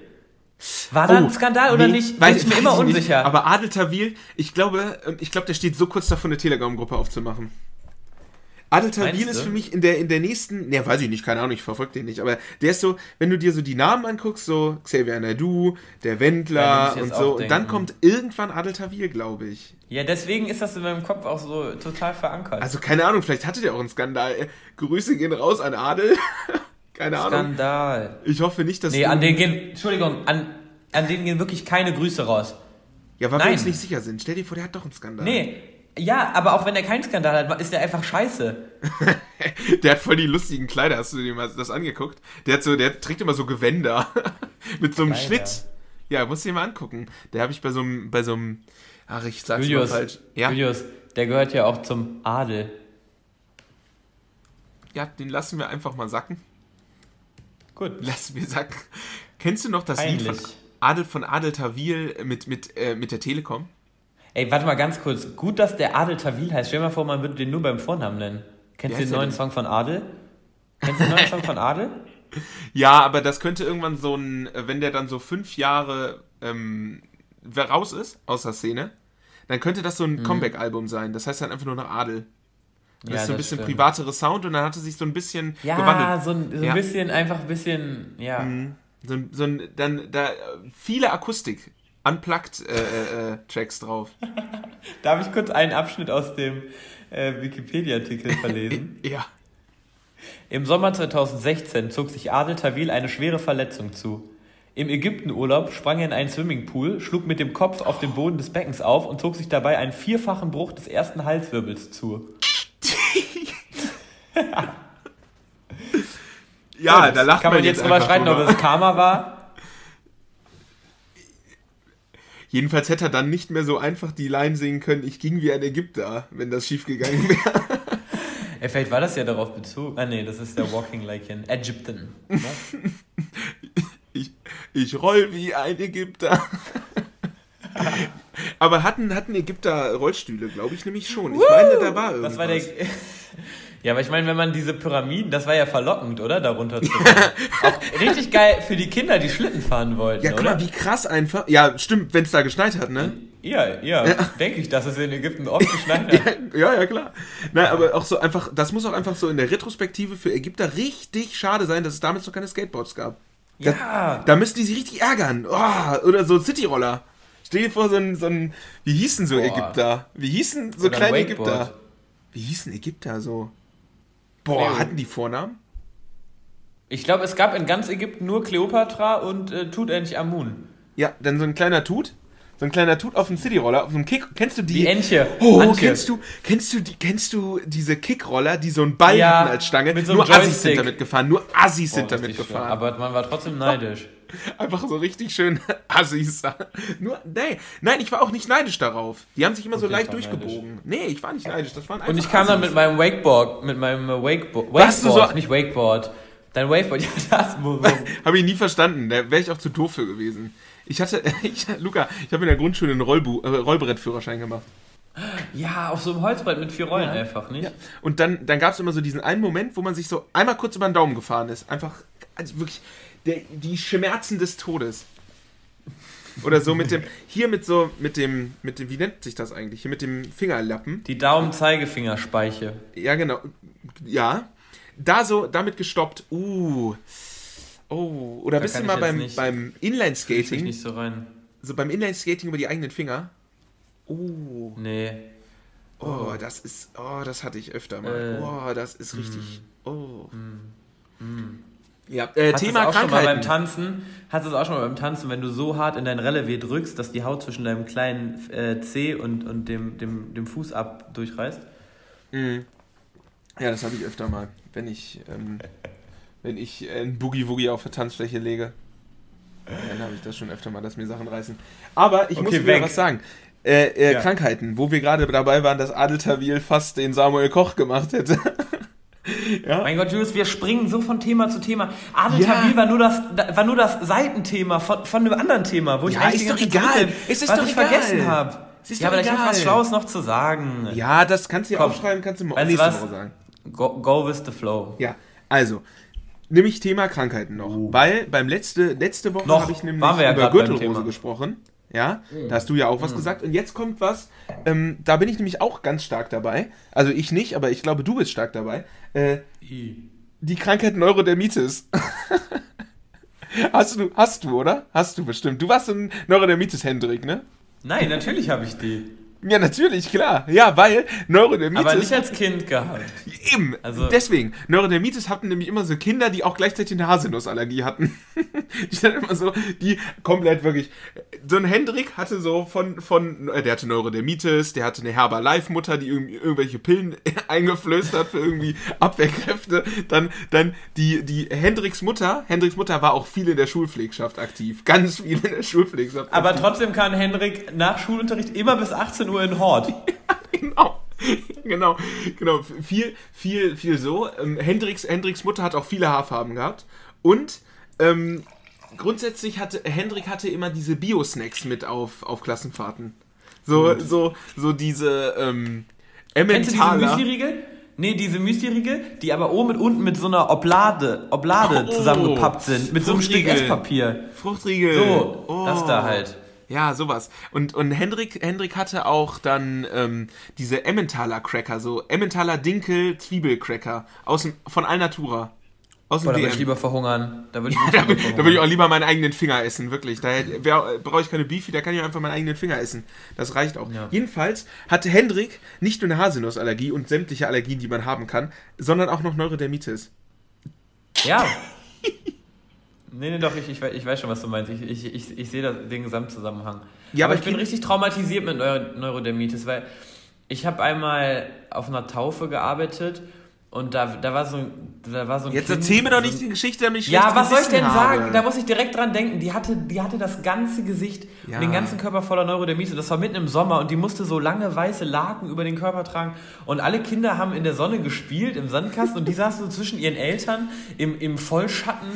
War da oh, ein Skandal oder nee, nicht? Weiß, ich mir immer unsicher. Nicht. Aber Adel Tawil, ich glaube, ähm, ich glaube, der steht so kurz davor, eine Telegram-Gruppe aufzumachen. Adel Tawil ist für mich in der, in der nächsten, ne, weiß ich nicht, keine Ahnung, ich verfolge den nicht, aber der ist so, wenn du dir so die Namen anguckst, so Xavier Naidu, der Wendler ja, und so, und dann kommt irgendwann Adel Tawil, glaube ich. Ja, deswegen ist das in meinem Kopf auch so total verankert. Also keine Ahnung, vielleicht hatte der auch einen Skandal. Grüße gehen raus an Adel. keine Ahnung. Skandal. Ich hoffe nicht, dass Nee, an den gehen, Entschuldigung, an, an denen gehen wirklich keine Grüße raus. Ja, weil Nein. wir uns nicht sicher sind. Stell dir vor, der hat doch einen Skandal. Nee, ja, aber auch wenn er keinen Skandal hat, ist er einfach scheiße. der hat voll die lustigen Kleider, hast du dir mal das angeguckt? Der hat so, der trägt immer so Gewänder mit so einem Kleider. Schnitt. Ja, musst du dir mal angucken. Der habe ich bei so einem, bei so einem, ach, ich sag's Julius, mal falsch. Ja? Julius, der gehört ja auch zum Adel. Ja, den lassen wir einfach mal sacken. Gut. Lassen wir sacken. Kennst du noch das Peinlich. Lied von Adel von Adel Tawil mit, mit, äh, mit der Telekom? Ey, warte mal ganz kurz. Gut, dass der Adel Tawil heißt. Stell dir mal vor, man würde den nur beim Vornamen nennen. Kennst du den neuen Song von Adel? Kennst du den neuen Song von Adel? Ja, aber das könnte irgendwann so ein, wenn der dann so fünf Jahre ähm, raus ist aus der Szene, dann könnte das so ein mhm. Comeback-Album sein. Das heißt dann einfach nur noch Adel. Das ja, ist so ein bisschen stimmt. privatere Sound und dann hatte sich so ein bisschen ja, gewandelt. So ein, so ein ja. bisschen, einfach ein bisschen, ja. Mhm. So, so ein, dann, da, viele Akustik Unplugged äh, äh, äh, Tracks drauf. Darf ich kurz einen Abschnitt aus dem äh, Wikipedia-Artikel verlesen? ja. Im Sommer 2016 zog sich Adel Tawil eine schwere Verletzung zu. Im Ägyptenurlaub sprang er in einen Swimmingpool, schlug mit dem Kopf auf den Boden des Beckens auf und zog sich dabei einen vierfachen Bruch des ersten Halswirbels zu. ja, da lacht Kann man jetzt drüber streiten, ob es Karma war? Jedenfalls hätte er dann nicht mehr so einfach die Line singen können, ich ging wie ein Ägypter, wenn das schief gegangen wäre. ja, vielleicht war das ja darauf bezogen. Ah nee, das ist der Walking Like an Egyptian. ich, ich roll wie ein Ägypter. Aber hatten, hatten Ägypter Rollstühle, glaube ich nämlich schon. Ich meine, da war irgendwas. Das war der, ja, aber ich meine, wenn man diese Pyramiden, das war ja verlockend, oder? Darunter zu Auch richtig geil für die Kinder, die Schlitten fahren wollten. Ja, guck oder? mal, wie krass einfach. Ja, stimmt, wenn es da geschneit hat, ne? Ja, ja, ja. denke ich, dass es in Ägypten oft geschneit hat. ja, ja, klar. Nein, aber auch so einfach, das muss auch einfach so in der Retrospektive für Ägypter richtig schade sein, dass es damals noch keine Skateboards gab. Ja. Da, müssten die sich richtig ärgern. Oh, oder so Cityroller. Stell dir vor, so ein, so ein wie hießen so Boah. Ägypter? Wie hießen so oder kleine Ägypter? Wie hießen Ägypter so? Boah, Cleo. hatten die Vornamen? Ich glaube, es gab in ganz Ägypten nur Kleopatra und äh, Tutanchamun. Ja, dann so ein kleiner Tut. So ein kleiner Tut auf dem Cityroller, auf einem Kick. Kennst du die? Die Entche. Oh, Antje. kennst du, kennst du die, kennst du diese Kickroller, die so einen Ball ja, hatten als Stange? Mit so nur Joystick. Assis sind damit gefahren. Nur Assis oh, sind damit gefahren. Schön. Aber man war trotzdem neidisch. Einfach so richtig schön Assis. Nur, nee, nein, ich war auch nicht neidisch darauf. Die haben sich immer okay, so leicht durchgebogen. Neidisch. Nee, ich war nicht neidisch. Das waren Und ich kam Assis. dann mit meinem Wakeboard, mit meinem Wakeboard, Wakeboard, so? nicht Wakeboard. Dein Wakeboard, ja, das. Habe ich nie verstanden. Da wäre ich auch zu doof für gewesen. Ich hatte, ich, Luca, ich habe in der Grundschule einen Rollbu äh, Rollbrettführerschein gemacht. Ja, auf so einem Holzbrett mit vier Rollen ja. einfach, nicht? Ja. Und dann, dann gab es immer so diesen einen Moment, wo man sich so einmal kurz über den Daumen gefahren ist. Einfach, also wirklich der, die Schmerzen des Todes. Oder so mit dem, hier mit so, mit dem, mit dem, wie nennt sich das eigentlich? Hier mit dem Fingerlappen. Die Daumen-Zeigefingerspeiche. Ja, genau. Ja. da so damit gestoppt. Uh. Oh, oder da bist du mal beim, beim Inline-Skating? nicht so rein. So beim Inline-Skating über die eigenen Finger? Oh. Nee. Oh, das ist, oh, das hatte ich öfter mal. Äh, oh, das ist richtig, mm, oh. Mm, mm. Ja, äh, Thema auch Krankheiten. Schon mal beim Tanzen, hast du es auch schon mal beim Tanzen, wenn du so hart in dein Relevé drückst, dass die Haut zwischen deinem kleinen äh, Zeh und, und dem, dem, dem Fuß ab durchreißt? Mhm. Ja, das habe ich öfter mal, wenn ich, ähm, wenn ich ein Boogie-Woogie auf der Tanzfläche lege. Dann habe ich das schon öfter mal, dass mir Sachen reißen. Aber ich okay, muss wieder was sagen. Äh, äh, ja. Krankheiten, wo wir gerade dabei waren, dass Adeltawil fast den Samuel Koch gemacht hätte. ja? Mein Gott, Julius, wir springen so von Thema zu Thema. Adeltawil ja. war, nur das, war nur das Seitenthema von, von einem anderen Thema, wo ich ja, eigentlich ist doch egal. Bin, ist was doch ich egal. vergessen habe. Ja, aber egal. ich habe was Schlaues noch zu sagen. Ja, das kannst du ja aufschreiben, kannst du mal nächste Woche sagen. Go, go with the flow. Ja, also, nämlich Thema Krankheiten noch. Uh. Weil beim letzte, letzte Woche habe ich nämlich über Gürtelrose gesprochen. Ja, mhm. da hast du ja auch was mhm. gesagt. Und jetzt kommt was, ähm, da bin ich nämlich auch ganz stark dabei. Also ich nicht, aber ich glaube, du bist stark dabei. Äh, die Krankheit Neurodermitis. hast du, hast du, oder? Hast du bestimmt. Du warst ein Neurodermitis, Hendrik, ne? Nein, natürlich habe ich die. Ja, natürlich, klar. Ja, weil Neurodermitis. Aber nicht als Kind gehabt. Eben. Also deswegen. Neurodermitis hatten nämlich immer so Kinder, die auch gleichzeitig eine Haselnussallergie hatten. die dann immer so, die komplett wirklich. So ein Hendrik hatte so von, von, äh, der hatte Neurodermitis, der hatte eine Herbalife-Mutter, die irgendwelche Pillen eingeflößt hat für irgendwie Abwehrkräfte. Dann, dann die, die Hendriks Mutter, Hendriks Mutter war auch viel in der Schulpflegschaft aktiv. Ganz viel in der Schulpflegschaft. Aber trotzdem kann Hendrik nach Schulunterricht immer bis 18 Uhr nur in Hort. ja, genau. genau, genau. Viel, viel, viel so. Ähm, Hendricks, Hendricks Mutter hat auch viele Haarfarben gehabt. Und ähm, grundsätzlich hatte Hendrik hatte immer diese Bio-Snacks mit auf, auf Klassenfahrten. So, so, so diese ähm, Emmentaler. Kennst du diese Müsli-Riegel? Nee, diese Müsli-Riegel, die aber oben und unten mit so einer Oblade, Oblade oh, zusammengepappt sind. Mit so einem Stück Esspapier. Fruchtriegel. So, oh. das da halt. Ja, sowas. Und, und Hendrik, Hendrik hatte auch dann ähm, diese Emmentaler Cracker, so Emmentaler Dinkel Zwiebelcracker aus dem, von Alnatura. Aus Boah, da würde ich lieber verhungern. Da würde ich, ja, da, würd ich auch lieber meinen eigenen Finger essen, wirklich. Da brauche ich keine Beefy, da kann ich einfach meinen eigenen Finger essen. Das reicht auch. Ja. Jedenfalls hatte Hendrik nicht nur eine Haselnussallergie und sämtliche Allergien, die man haben kann, sondern auch noch Neurodermitis. Ja. Nee, nee, doch, ich, ich, ich weiß schon, was du meinst. Ich, ich, ich, ich sehe den Gesamtzusammenhang. Ja, aber, aber ich bin richtig traumatisiert mit Neurodermitis, weil ich habe einmal auf einer Taufe gearbeitet und da, da war so ein, da war so ein Jetzt kind, erzähl mir doch nicht so die Geschichte, damit ich Ja, was soll ich denn habe. sagen? Da muss ich direkt dran denken. Die hatte, die hatte das ganze Gesicht ja. und den ganzen Körper voller Neurodermitis. Das war mitten im Sommer und die musste so lange weiße Laken über den Körper tragen. Und alle Kinder haben in der Sonne gespielt, im Sandkasten und die saßen so zwischen ihren Eltern im, im Vollschatten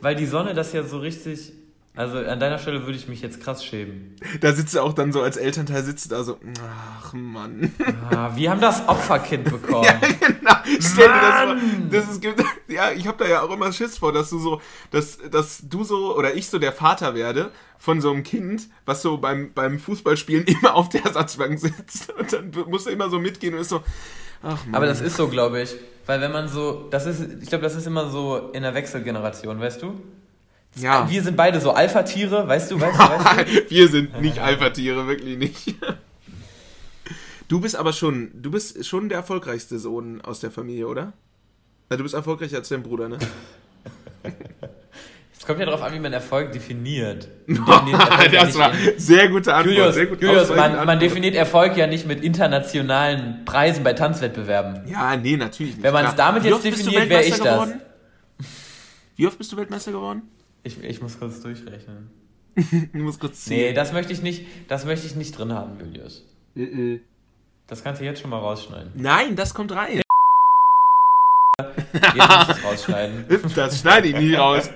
weil die Sonne das ja so richtig. Also an deiner Stelle würde ich mich jetzt krass schämen. Da sitzt du auch dann so als Elternteil, sitzt da so, ach Mann. Ah, wir haben das Opferkind bekommen. ja, genau. Stell dir das vor. Das ist, ja, ich habe da ja auch immer Schiss vor, dass du so, dass, dass du so oder ich so der Vater werde von so einem Kind, was so beim, beim Fußballspielen immer auf der Ersatzbank sitzt. Und dann musst du immer so mitgehen und ist so, ach Mann. Aber das ist so, glaube ich. Weil wenn man so, das ist, ich glaube, das ist immer so in der Wechselgeneration, weißt du? Ja. Wir sind beide so Alpha-Tiere, weißt du, weißt du, weißt du? Wir sind nicht Alpha-Tiere, wirklich nicht. Du bist aber schon, du bist schon der erfolgreichste Sohn aus der Familie, oder? Du bist erfolgreicher als dein Bruder, ne? Es kommt ja darauf an, wie man Erfolg definiert. definiert das war sehr gute Antwort. Julius, sehr gut Julius man, man, definiert Erfolg ja nicht mit internationalen Preisen bei Tanzwettbewerben. Ja, nee, natürlich nicht. Wenn man es damit jetzt definiert, wäre ich das. Wie oft bist du Weltmeister geworden? Ich, ich muss kurz durchrechnen. du musst kurz ziehen. Nee, das möchte ich nicht, das möchte ich nicht drin haben, Julius. Uh -uh. Das kannst du jetzt schon mal rausschneiden. Nein, das kommt rein. Jetzt musst rausschneiden. Das schneide ich nie raus.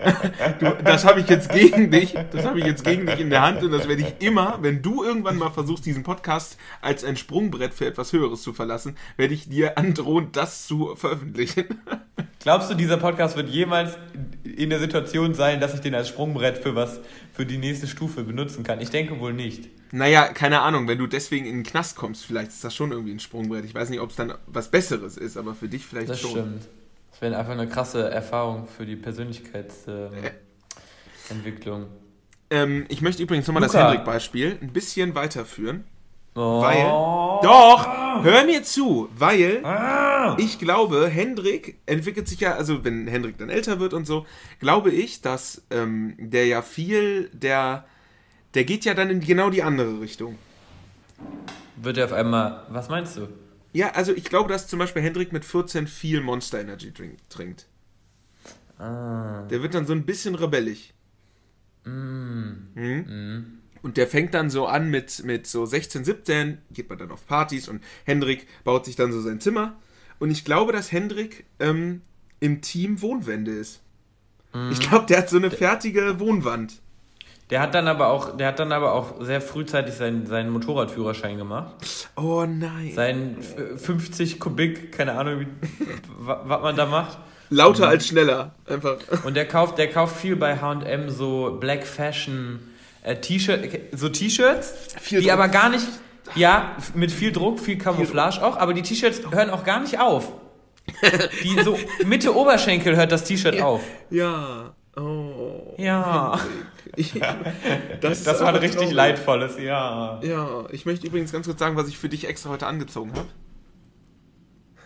Du, das habe ich jetzt gegen dich. Das habe ich jetzt gegen dich in der Hand und das werde ich immer, wenn du irgendwann mal versuchst, diesen Podcast als ein Sprungbrett für etwas Höheres zu verlassen, werde ich dir androhen, das zu veröffentlichen. Glaubst du, dieser Podcast wird jemals in der Situation sein, dass ich den als Sprungbrett für was, für die nächste Stufe benutzen kann? Ich denke wohl nicht. Naja, keine Ahnung, wenn du deswegen in den Knast kommst, vielleicht ist das schon irgendwie ein Sprungbrett. Ich weiß nicht, ob es dann was Besseres ist, aber für dich vielleicht das schon. Stimmt. Das wäre einfach eine krasse Erfahrung für die Persönlichkeitsentwicklung. Ähm, ich möchte übrigens nochmal das Hendrik-Beispiel ein bisschen weiterführen. Oh. Weil. Doch! Hör mir zu! Weil ah. ich glaube, Hendrik entwickelt sich ja, also wenn Hendrik dann älter wird und so, glaube ich, dass ähm, der ja viel, der, der geht ja dann in genau die andere Richtung. Wird er auf einmal. Was meinst du? Ja, also ich glaube, dass zum Beispiel Hendrik mit 14 viel Monster Energy drink, trinkt. Ah. Der wird dann so ein bisschen rebellig. Mm. Hm? Mm. Und der fängt dann so an mit, mit so 16, 17, geht man dann auf Partys und Hendrik baut sich dann so sein Zimmer. Und ich glaube, dass Hendrik ähm, im Team Wohnwände ist. Mm. Ich glaube, der hat so eine fertige Wohnwand. Der hat dann aber auch, der hat dann aber auch sehr frühzeitig seinen, seinen Motorradführerschein gemacht. Oh nein. Sein 50 Kubik, keine Ahnung, was man da macht. Lauter als schneller, einfach. Und der kauft, der kauft viel bei H&M so Black Fashion äh, T-Shirt, so T-Shirts, die Druck. aber gar nicht, ja, mit viel Druck, viel Camouflage auch, aber die T-Shirts hören auch gar nicht auf. Die so Mitte Oberschenkel hört das T-Shirt ja. auf. Ja. Oh. Ja. Ich, das, das war ein richtig traurig. leidvolles, ja. Ja, ich möchte übrigens ganz kurz sagen, was ich für dich extra heute angezogen habe.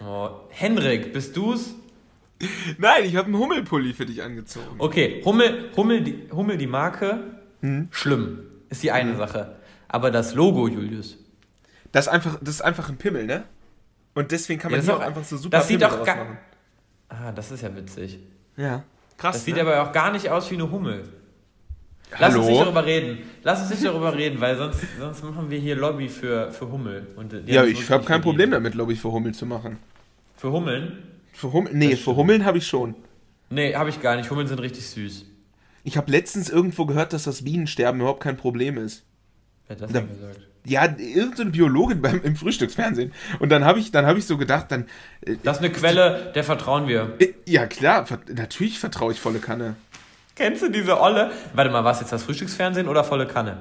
Oh, Henrik, bist du's? Nein, ich habe einen Hummelpulli für dich angezogen. Okay, Hummel, Hummel, die, Hummel, die Marke, hm? schlimm. Ist die eine hm. Sache. Aber das Logo, Julius. Das ist, einfach, das ist einfach ein Pimmel, ne? Und deswegen kann man ja, hier auch einfach so super das sieht doch machen. Ah, das ist ja witzig. Ja, krass. Das ne? sieht aber auch gar nicht aus wie eine Hummel. Lass Hallo? uns nicht darüber reden. Lass uns nicht darüber reden, weil sonst, sonst machen wir hier Lobby für, für Hummel. Und ja, ich habe kein Problem damit, Lobby für Hummel zu machen. Für Hummeln? Für Hummel, nee, für Hummeln habe ich schon. Nee, habe ich gar nicht. Hummeln sind richtig süß. Ich habe letztens irgendwo gehört, dass das Bienensterben überhaupt kein Problem ist. Wer hat das da, denn gesagt? Ja, irgendeine Biologin beim, im Frühstücksfernsehen. Und dann habe ich, hab ich so gedacht, dann. Äh, das ist eine Quelle, der vertrauen wir. Äh, ja, klar, natürlich vertraue ich volle Kanne. Kennst du diese Olle? Warte mal, war es jetzt das Frühstücksfernsehen oder volle Kanne?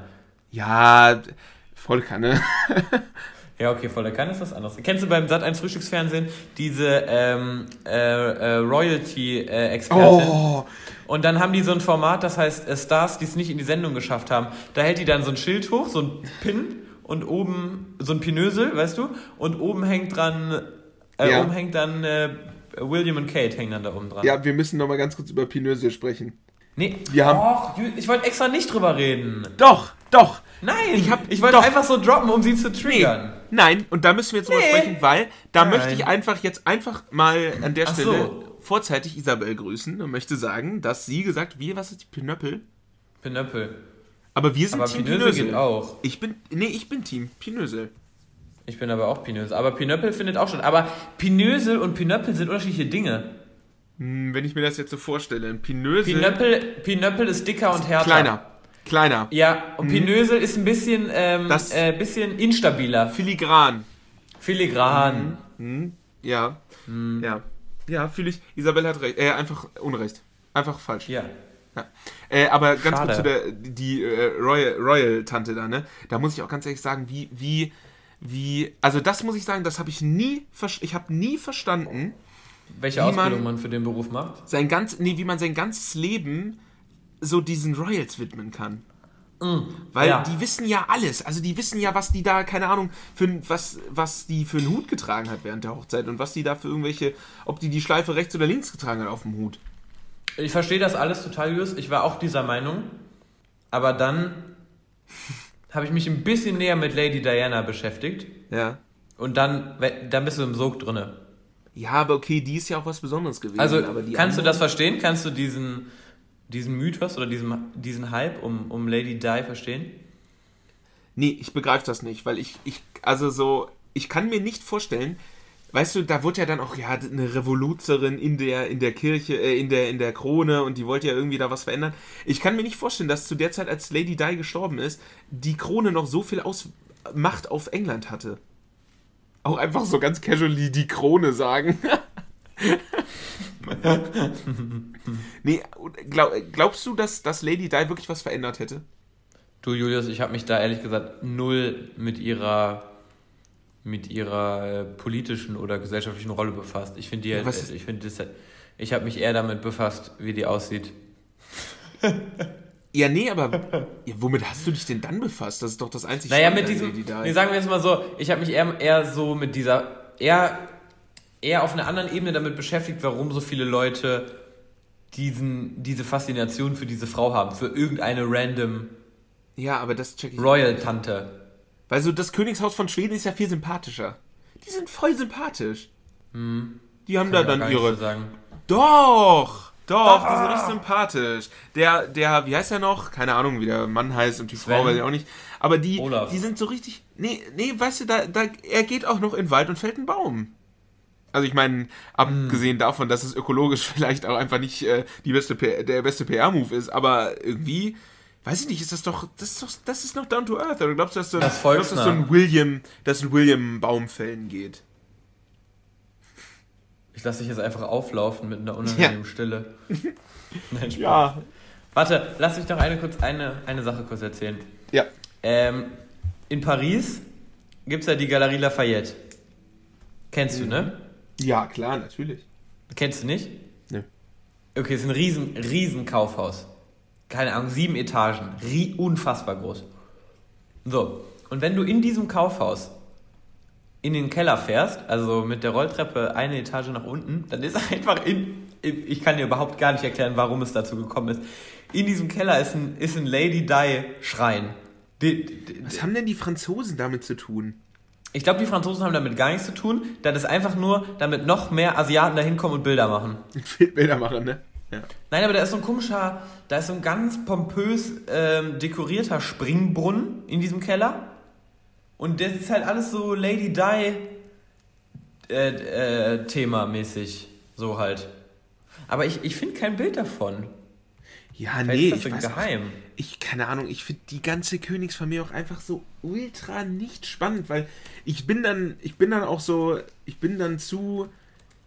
Ja, volle Kanne. ja, okay, volle Kanne ist was anderes. Kennst du beim Sat 1 Frühstücksfernsehen diese ähm, äh, äh, Royalty-Expertin? oh. Und dann haben die so ein Format, das heißt äh, Stars, die es nicht in die Sendung geschafft haben. Da hält die dann so ein Schild hoch, so ein Pin und oben so ein Pinösel, weißt du? Und oben hängt dran, äh, ja. oben hängt dann äh, William und Kate hängen dann da oben dran. Ja, wir müssen nochmal ganz kurz über Pinösel sprechen. Nee, wir haben. Och, ich wollte extra nicht drüber reden. Doch, doch. Nein, ich, ich wollte einfach so droppen, um sie zu triggern. Nee. Nein, und da müssen wir jetzt drüber nee. sprechen, weil da Nein. möchte ich einfach jetzt einfach mal an der Ach Stelle so. vorzeitig Isabel grüßen und möchte sagen, dass sie gesagt, wie, was ist die Pinöppel? Pinöppel. Aber wir sind aber Team Pinösel. Pinösel. geht auch. Ich bin, nee, ich bin Team Pinösel. Ich bin aber auch Pinösel. Aber Pinöppel findet auch schon. Aber Pinösel und Pinöppel sind unterschiedliche Dinge. Hm, wenn ich mir das jetzt so vorstelle, ein Pinösel. Pinöppel, Pinöppel ist dicker und härter. Kleiner. Kleiner. Ja, und hm. Pinösel ist ein bisschen, ähm, äh, bisschen instabiler. Filigran. Filigran. Hm. hm. Ja. Hm. Ja. Ja, fühle ich. Isabel hat recht. Äh, einfach Unrecht. Einfach falsch. Ja. ja. Äh, aber ganz Schade. kurz zu der die äh, Royal, Royal Tante da, ne? Da muss ich auch ganz ehrlich sagen, wie wie wie also das muss ich sagen, das habe ich nie ich habe nie verstanden, welche Ausbildung man, man, für den Beruf macht? Sein ganz, nee, wie man sein ganzes Leben so diesen Royals widmen kann. Mm, Weil ja. die wissen ja alles. Also die wissen ja, was die da, keine Ahnung, für was, was die für einen Hut getragen hat während der Hochzeit und was die da für irgendwelche, ob die die Schleife rechts oder links getragen hat auf dem Hut. Ich verstehe das alles total, Jus. Ich war auch dieser Meinung. Aber dann habe ich mich ein bisschen näher mit Lady Diana beschäftigt. Ja. Und dann, dann bist du im Sog drinne. Ja, aber okay, die ist ja auch was Besonderes gewesen. Also, kannst du das verstehen? Kannst du diesen, diesen Mythos oder diesen, diesen Hype um, um Lady Di verstehen? Nee, ich begreife das nicht, weil ich, ich, also so, ich kann mir nicht vorstellen, weißt du, da wurde ja dann auch, ja, eine Revoluzerin in der, in der Kirche, äh, in der, in der Krone und die wollte ja irgendwie da was verändern. Ich kann mir nicht vorstellen, dass zu der Zeit, als Lady Di gestorben ist, die Krone noch so viel Aus Macht auf England hatte auch einfach so ganz casually die Krone sagen. nee, glaub, glaubst du, dass, dass Lady Di wirklich was verändert hätte? Du, Julius, ich habe mich da ehrlich gesagt null mit ihrer mit ihrer äh, politischen oder gesellschaftlichen Rolle befasst. Ich finde die, ja, äh, ich finde das, ich habe mich eher damit befasst, wie die aussieht. Ja, nee, aber ja, womit hast du dich denn dann befasst? Das ist doch das einzige. Naja, mit diesem. Die nee, sagen wir jetzt mal so, ich habe mich eher, eher so mit dieser. eher, eher auf einer anderen Ebene damit beschäftigt, warum so viele Leute diesen, diese Faszination für diese Frau haben. Für irgendeine random. Ja, aber das check ich. Royal-Tante. Weil so das Königshaus von Schweden ist ja viel sympathischer. Die sind voll sympathisch. Hm. Die haben da dann ihre. So Doch! Doch, die sind richtig sympathisch. Der, der, wie heißt der noch? Keine Ahnung, wie der Mann heißt und die Sven. Frau weiß ich auch nicht. Aber die, Olaf. die sind so richtig. Nee, nee, weißt du, da, da, er geht auch noch in den Wald und fällt einen Baum. Also ich meine, abgesehen mm. davon, dass es ökologisch vielleicht auch einfach nicht äh, die beste der beste PR-Move ist, aber irgendwie, weiß ich nicht, ist das doch, das ist doch, das ist noch down to earth. Oder glaubst du, dass, so, das glaubst, dass so ein William, dass ein William Baumfällen geht? Ich lasse dich jetzt einfach auflaufen mit einer unangenehmen ja. Stille. Nein, Spaß. Ja. Warte, lass mich doch eine, kurz, eine, eine Sache kurz erzählen. Ja. Ähm, in Paris gibt es ja die Galerie Lafayette. Kennst mhm. du, ne? Ja, klar, natürlich. Kennst du nicht? Ne. Okay, es ist ein riesen, riesen Kaufhaus. Keine Ahnung, sieben Etagen. Rie unfassbar groß. So, und wenn du in diesem Kaufhaus in den Keller fährst, also mit der Rolltreppe eine Etage nach unten, dann ist einfach in, ich kann dir überhaupt gar nicht erklären, warum es dazu gekommen ist. In diesem Keller ist ein, ist ein Lady Di Schrein. Was haben denn die Franzosen damit zu tun? Ich glaube, die Franzosen haben damit gar nichts zu tun. Das ist einfach nur, damit noch mehr Asiaten da hinkommen und Bilder machen. Bilder machen, ne? Ja. Nein, aber da ist so ein komischer, da ist so ein ganz pompös ähm, dekorierter Springbrunnen in diesem Keller. Und das ist halt alles so Lady Di äh, äh, Thema mäßig. So halt. Aber ich, ich finde kein Bild davon. Ja, Vielleicht nee, ist das ich weiß geheim. Auch, ich keine Ahnung, ich finde die ganze Königsfamilie auch einfach so ultra nicht spannend, weil ich bin dann ich bin dann auch so, ich bin dann zu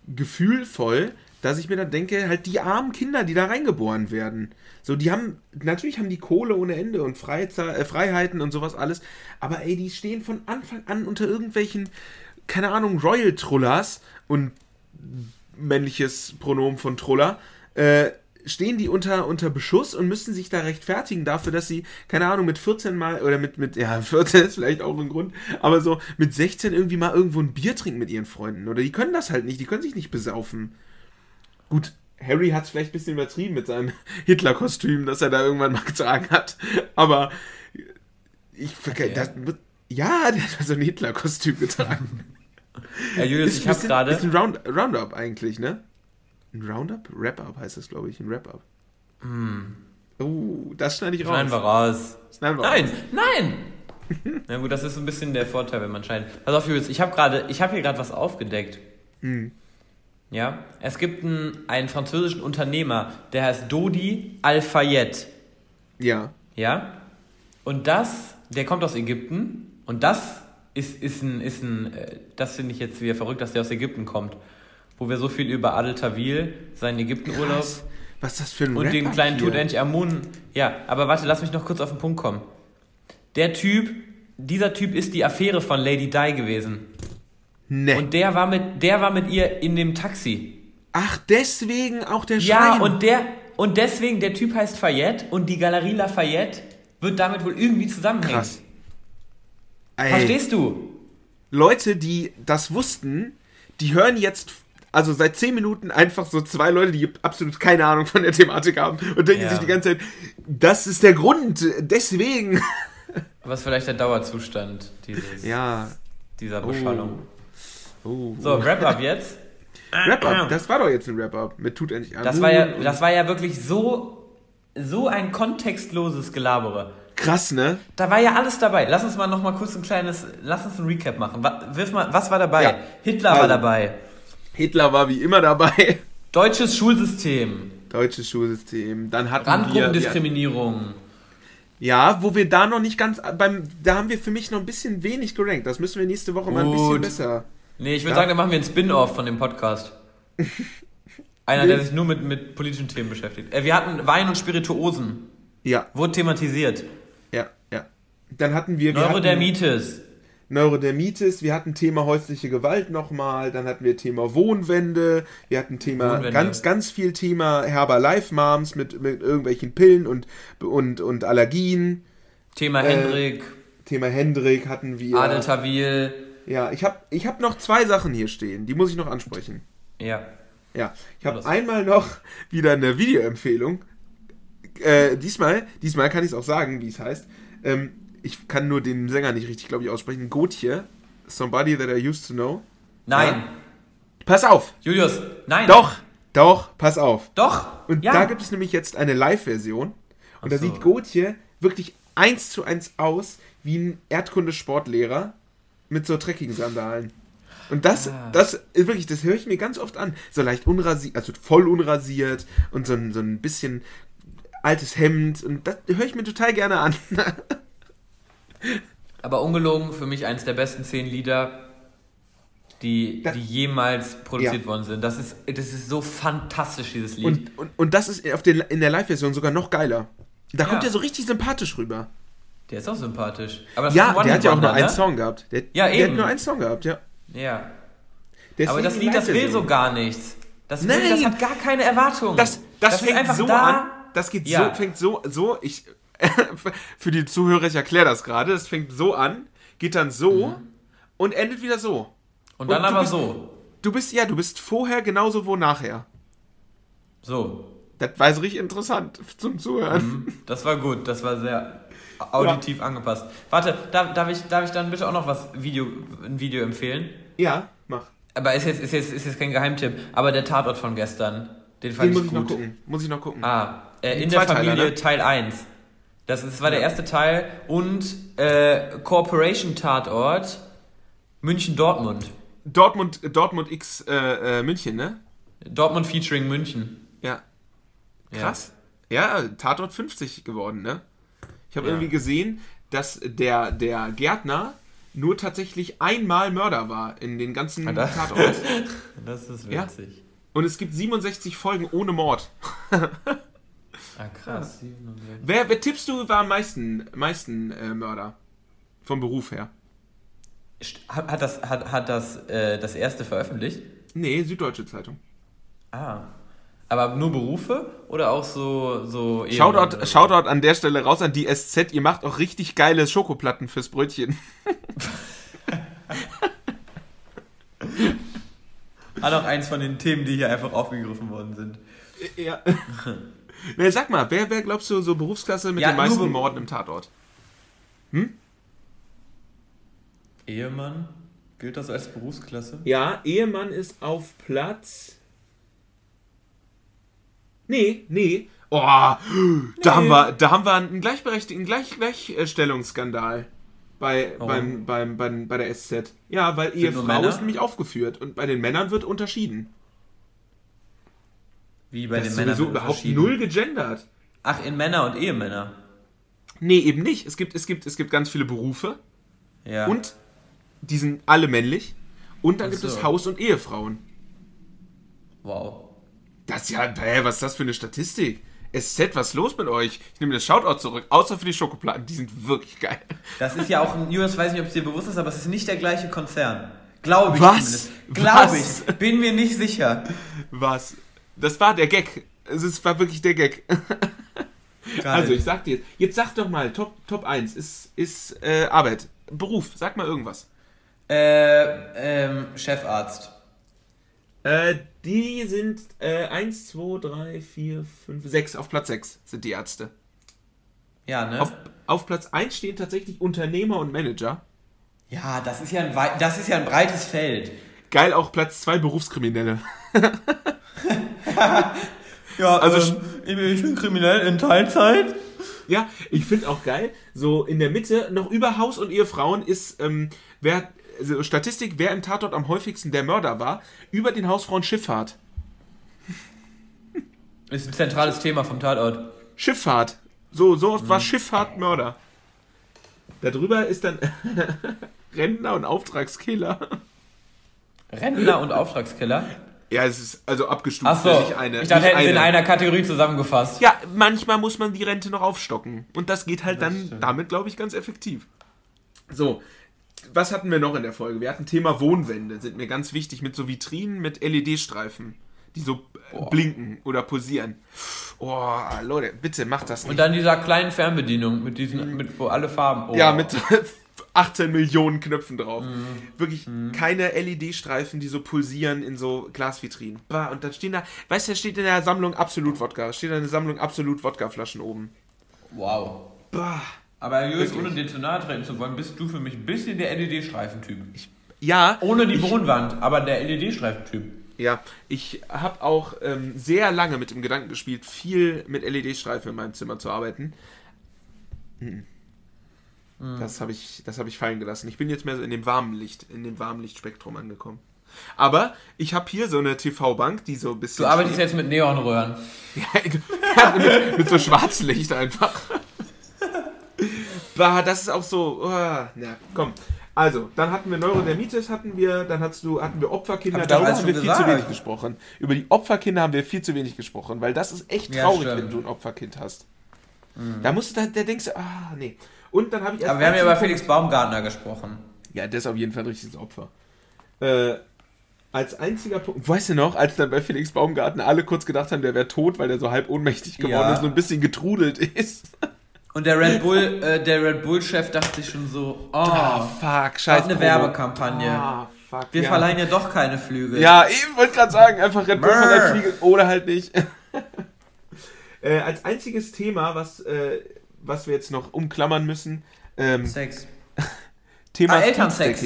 gefühlvoll, dass ich mir dann denke, halt die armen Kinder, die da reingeboren werden. So, die haben, natürlich haben die Kohle ohne Ende und Freizeit, äh, Freiheiten und sowas alles, aber ey, die stehen von Anfang an unter irgendwelchen, keine Ahnung, Royal Trullers und männliches Pronomen von Truller, äh, stehen die unter, unter Beschuss und müssen sich da rechtfertigen dafür, dass sie, keine Ahnung, mit 14 mal, oder mit, mit, ja, 14 ist vielleicht auch ein Grund, aber so mit 16 irgendwie mal irgendwo ein Bier trinken mit ihren Freunden. Oder die können das halt nicht, die können sich nicht besaufen. Gut, Harry hat es vielleicht ein bisschen übertrieben mit seinem Hitler-Kostüm, das er da irgendwann mal getragen hat. Aber ich okay. das, ja, der hat so ein Hitler-Kostüm getragen. Ja, Julius, ist, ich habe gerade. Ist ein Round, Roundup eigentlich, ne? Ein Roundup? Wrap-up heißt das, glaube ich. Ein Wrap-up. Mm. Oh, das schneide ich raus. Schneiden wir raus. Schneiden wir nein, raus. nein! Na gut, das ist ein bisschen der Vorteil, wenn man schneidet. Pass auf, Julius, ich habe gerade, ich habe hier gerade was aufgedeckt. Hm. Ja, es gibt einen, einen französischen Unternehmer, der heißt Dodi Al-Fayed. Ja. Ja. Und das, der kommt aus Ägypten und das ist, ist ein, ist ein äh, das finde ich jetzt wieder verrückt, dass der aus Ägypten kommt. Wo wir so viel über Adel Tawil, seinen Ägyptenurlaub. Was ist das für ein Und den kleinen Tutanchamun. Ja, aber warte, lass mich noch kurz auf den Punkt kommen. Der Typ, dieser Typ ist die Affäre von Lady Di gewesen. Nee. Und der war mit, der war mit ihr in dem Taxi. Ach, deswegen auch der Schrein. Ja, und der, und deswegen, der Typ heißt Fayette und die Galerie Lafayette wird damit wohl irgendwie zusammenhängen. Krass. Ey. Verstehst du? Leute, die das wussten, die hören jetzt, also seit 10 Minuten einfach so zwei Leute, die absolut keine Ahnung von der Thematik haben und denken ja. sich die ganze Zeit, das ist der Grund, deswegen. Was vielleicht der Dauerzustand dieses, ja. dieser Beschallung. Oh. Oh. So, Wrap-Up jetzt. Wrap-Up, das war doch jetzt ein Wrap-Up mit tut endlich an. Das war ja, das war ja wirklich so, so ein kontextloses Gelabere. Krass, ne? Da war ja alles dabei. Lass uns mal noch mal kurz ein kleines, lass uns ein Recap machen. Wirf mal, was war dabei? Ja. Hitler also, war dabei. Hitler war wie immer dabei. Deutsches Schulsystem. Deutsches Schulsystem. Dann hatten Randgruppendiskriminierung. Ja. ja, wo wir da noch nicht ganz beim, da haben wir für mich noch ein bisschen wenig gerankt. Das müssen wir nächste Woche Gut. mal ein bisschen besser. Nee, ich würde sagen, dann machen wir einen Spin-off von dem Podcast. Einer, der sich nur mit, mit politischen Themen beschäftigt. Äh, wir hatten Wein und Spirituosen. Ja. Wurde thematisiert. Ja, ja. Dann hatten wir. Neurodermitis. Neurodermitis, wir hatten Thema häusliche Gewalt nochmal, dann hatten wir Thema Wohnwände, wir hatten Thema Wohnwände. ganz, ganz viel Thema Herber Life Moms mit, mit irgendwelchen Pillen und, und, und Allergien. Thema äh, Hendrik. Thema Hendrik hatten wir. Adel Tawil. Ja, ich habe ich hab noch zwei Sachen hier stehen, die muss ich noch ansprechen. Ja. Ja, ich habe einmal noch wieder eine Videoempfehlung. Äh, diesmal, diesmal kann ich es auch sagen, wie es heißt. Ähm, ich kann nur den Sänger nicht richtig, glaube ich, aussprechen. Gotje, Somebody That I Used to Know. Nein. Ja. Pass auf. Julius, nein. Doch, doch, pass auf. Doch. Und ja. da gibt es nämlich jetzt eine Live-Version. Und so. da sieht Gotje wirklich eins zu eins aus wie ein Erdkundesportlehrer mit so Trekking-Sandalen. Und das, ah. das wirklich, das höre ich mir ganz oft an. So leicht unrasiert, also voll unrasiert und so ein, so ein bisschen altes Hemd. Und das höre ich mir total gerne an. Aber ungelogen, für mich eines der besten zehn Lieder, die, das, die jemals produziert ja. worden sind. Das ist, das ist so fantastisch, dieses Lied. Und, und, und das ist auf den, in der Live-Version sogar noch geiler. Da ja. kommt er so richtig sympathisch rüber. Der ist auch sympathisch. ja, der hat ja auch nur einen ne? Song gehabt. Der, ja, eben. Der hat nur einen Song gehabt, ja. Ja. Deswegen aber das Lied, das will so gar nichts. Das, will, das hat gar keine Erwartungen. Das, das, das fängt so da. an. Das geht ja. so, fängt so, so, ich, für die Zuhörer, ich erkläre das gerade. Das fängt so an, geht dann so mhm. und endet wieder so. Und dann und aber bist, so. Du bist, ja, du bist vorher genauso wo nachher. So. Das war so richtig interessant zum Zuhören. Mhm. Das war gut, das war sehr auditiv ja. angepasst. Warte, darf, darf, ich, darf ich dann bitte auch noch was Video, ein Video empfehlen? Ja, mach. Aber ist jetzt, ist, jetzt, ist jetzt kein Geheimtipp. Aber der Tatort von gestern, den fand den ich muss gut. Ich noch gucken. Muss ich noch gucken. Ah, äh, in der Familie ne? Teil 1. Das, das war der erste Teil. Und äh, Corporation Tatort München-Dortmund. Dortmund, Dortmund X äh, äh, München, ne? Dortmund featuring München. Ja. Krass. Ja, ja Tatort 50 geworden, ne? Ich habe ja. irgendwie gesehen, dass der, der Gärtner nur tatsächlich einmal Mörder war in den ganzen ah, das, Tatorts. das ist witzig. Ja? Und es gibt 67 Folgen ohne Mord. ah, krass. Ja. Wer, wer tippst du, war am meisten, meisten äh, Mörder? Vom Beruf her. Hat, hat das, hat, hat das, äh, das erste veröffentlicht? Nee, Süddeutsche Zeitung. Ah. Aber nur Berufe oder auch so. so Shoutout, Shoutout an der Stelle raus an die SZ. Ihr macht auch richtig geile Schokoplatten fürs Brötchen. Hat auch eins von den Themen, die hier einfach aufgegriffen worden sind. Ja. Na, sag mal, wer, wer glaubst du so Berufsklasse mit ja, den meisten Morden im Tatort? Hm? Ehemann? Gilt das als Berufsklasse? Ja, Ehemann ist auf Platz Nee, nee. Oh, da, nee. Haben wir, da haben wir einen gleichberechtigten Gleich Gleichstellungsskandal bei, beim, beim, beim, bei der SZ. Ja, weil Sind Ehefrau ist nämlich aufgeführt und bei den Männern wird unterschieden. Wie bei das den Männern? sowieso überhaupt null gegendert. Ach, in Männer und Ehemänner. Nee, eben nicht. Es gibt, es gibt, es gibt ganz viele Berufe. Ja. Und die sind alle männlich. Und dann Ach gibt so. es Haus- und Ehefrauen. Wow. Das ist ja, hä, was ist das für eine Statistik? SZ, was ist los mit euch? Ich nehme das Shoutout zurück, außer für die Schokoplatten, die sind wirklich geil. Das ist ja auch ein, Julius, weiß nicht, ob es dir bewusst ist, aber es ist nicht der gleiche Konzern. Glaube ich was? zumindest. Glaube ich. Bin mir nicht sicher. Was? Das war der Gag. Es war wirklich der Gag. Geil. Also, ich sag dir jetzt, jetzt sag doch mal, Top, Top 1 ist, ist äh, Arbeit. Beruf, sag mal irgendwas. Äh, ähm, Chefarzt. Äh, die sind äh, 1, 2, 3, 4, 5, 6. Auf Platz 6 sind die Ärzte. Ja, ne? Auf, auf Platz 1 stehen tatsächlich Unternehmer und Manager. Ja, das ist ja ein, das ist ja ein breites Feld. Geil, auch Platz 2 Berufskriminelle. ja, also ähm, ich bin kriminell in Teilzeit. Ja, ich finde auch geil, so in der Mitte, noch über Haus und Ehefrauen ist, ähm, wer also Statistik, wer im Tatort am häufigsten der Mörder war, über den Hausfrauen Schifffahrt. Ist ein zentrales Thema vom Tatort. Schifffahrt. So, so oft mhm. war Schifffahrt Mörder. Darüber ist dann Rentner und Auftragskiller. Rentner und Auftragskiller? Ja, es ist also abgestuft. Ach so, nicht eine, ich dachte, hätten sie in einer Kategorie zusammengefasst. Ja, manchmal muss man die Rente noch aufstocken. Und das geht halt das dann stimmt. damit, glaube ich, ganz effektiv. So, was hatten wir noch in der Folge? Wir hatten Thema Wohnwände, sind mir ganz wichtig, mit so Vitrinen mit LED-Streifen, die so oh. blinken oder posieren. Oh, Leute, bitte macht das nicht. Und dann dieser kleinen Fernbedienung mit diesen, mit wo alle Farben. Oh. Ja, mit 18 Millionen Knöpfen drauf. Mhm. Wirklich mhm. keine LED-Streifen, die so pulsieren in so Glasvitrinen. Und dann stehen da, weißt du, da steht in der Sammlung Absolut Wodka. Steht da eine Sammlung Absolut Wodka-Flaschen oben. Wow. Bah. Aber Julius, ohne dir zu nahe treten zu wollen, bist du für mich ein bisschen der LED-Streifentyp. Ja. Ohne die Wohnwand, aber der LED-Streifentyp. Ja, ich habe auch ähm, sehr lange mit dem Gedanken gespielt, viel mit LED-Streifen in meinem Zimmer zu arbeiten. Hm. Mhm. Das habe ich, hab ich fallen gelassen. Ich bin jetzt mehr so in dem warmen Licht, in dem warmen Lichtspektrum angekommen. Aber ich habe hier so eine TV-Bank, die so ein bisschen. Du arbeitest jetzt mit Neonröhren. ja, mit, mit so Schwarzlicht einfach. bah, das ist auch so. Oh, na, komm. Also, dann hatten wir Neurodermitis, hatten wir, dann hattest du, hatten wir Opferkinder, darüber haben wir viel gesagt. zu wenig gesprochen. Über die Opferkinder haben wir viel zu wenig gesprochen, weil das ist echt traurig, ja, wenn du ein Opferkind hast. Mhm. Da musst du, da, da denkst du, ah, nee. Und dann habe ich erst. Aber wir haben ja über Felix Baumgartner gesprochen. Ja, der ist auf jeden Fall ein richtiges Opfer. Äh, als einziger Punkt, weißt du noch, als dann bei Felix Baumgartner alle kurz gedacht haben, der wäre tot, weil der so halb ohnmächtig geworden ja. ist und ein bisschen getrudelt ist. Und der Red Bull, äh, der Red Bull-Chef dachte schon so, oh, oh fuck, scheiße. eine Werbekampagne. Oh, fuck, Wir ja. verleihen ja doch keine Flüge. Ja, ich wollte gerade sagen, einfach Red Bull verleiht Flüge oder halt nicht. äh, als einziges Thema, was, äh, was wir jetzt noch umklammern müssen. Ähm, Sex. Thema ah, Elternsex.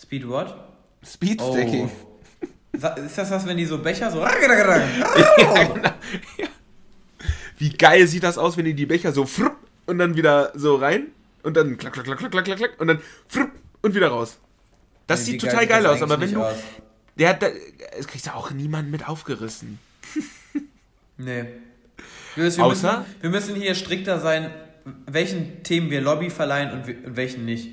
Speed what? Speedstacking. Oh. Ist das was, wenn die so Becher so. ja, genau. ja. Wie geil sieht das aus, wenn die die Becher so und dann wieder so rein und dann klack, klack, klack, klack, klack, klack und dann und wieder raus. Das nee, sieht total geil, aus, aber wenn du. Aus. Der hat da. Es kriegt ja auch niemand mit aufgerissen. nee. Wir, Außer? Müssen, wir müssen hier strikter sein, welchen Themen wir Lobby verleihen und welchen nicht.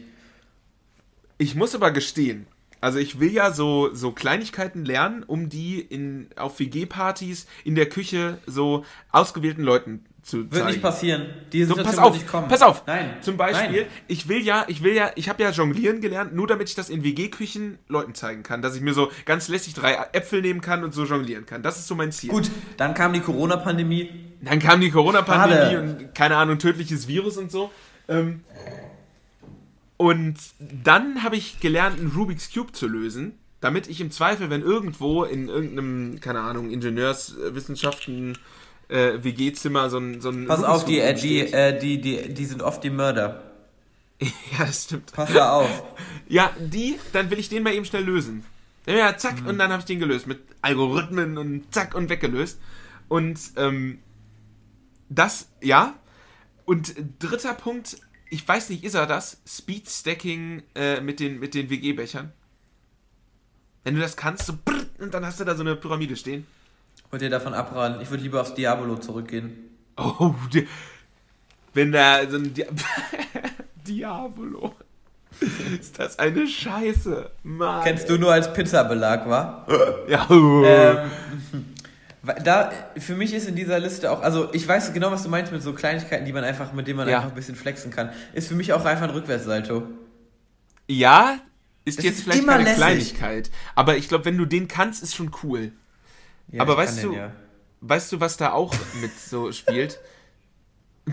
Ich muss aber gestehen, also ich will ja so, so Kleinigkeiten lernen, um die in, auf WG-Partys in der Küche so ausgewählten Leuten zu zeigen. Wird nicht passieren. Die so, pass auf, pass auf. Nein. Zum Beispiel, Nein. ich will ja, ich will ja, ich habe ja jonglieren gelernt, nur damit ich das in WG-Küchen Leuten zeigen kann, dass ich mir so ganz lässig drei Äpfel nehmen kann und so jonglieren kann. Das ist so mein Ziel. Gut, dann kam die Corona-Pandemie. Dann kam die Corona-Pandemie und keine Ahnung, tödliches Virus und so. Ähm, und dann habe ich gelernt, einen Rubik's Cube zu lösen, damit ich im Zweifel, wenn irgendwo in irgendeinem, keine Ahnung, Ingenieurswissenschaften äh, WG-Zimmer so ein, so ein Pass auf, die, äh, die, äh, die, die, die sind oft die Mörder. ja, das stimmt. Pass da auf. ja, die, dann will ich den mal eben schnell lösen. Ja, zack, mhm. und dann habe ich den gelöst mit Algorithmen und zack und weggelöst. Und ähm, das, ja. Und dritter Punkt, ich weiß nicht, ist er das? Speed Stacking äh, mit den, mit den WG-Bechern? Wenn du das kannst, so brrr, und dann hast du da so eine Pyramide stehen. Wollt ihr davon abraten? Ich würde lieber aufs Diabolo zurückgehen. Oh, die, wenn da so ein Di Diabolo. Ist das eine Scheiße, Mann. Kennst du nur als Pizzabelag, wa? ja. Ähm, da, für mich ist in dieser Liste auch, also ich weiß genau, was du meinst mit so Kleinigkeiten, die man einfach, mit denen man ja. einfach ein bisschen flexen kann. Ist für mich auch einfach ein Rückwärtssalto. Ja, ist das jetzt ist vielleicht keine lässig. Kleinigkeit. Aber ich glaube, wenn du den kannst, ist schon cool. Ja, aber weißt du, den, ja. weißt du, was da auch mit so spielt?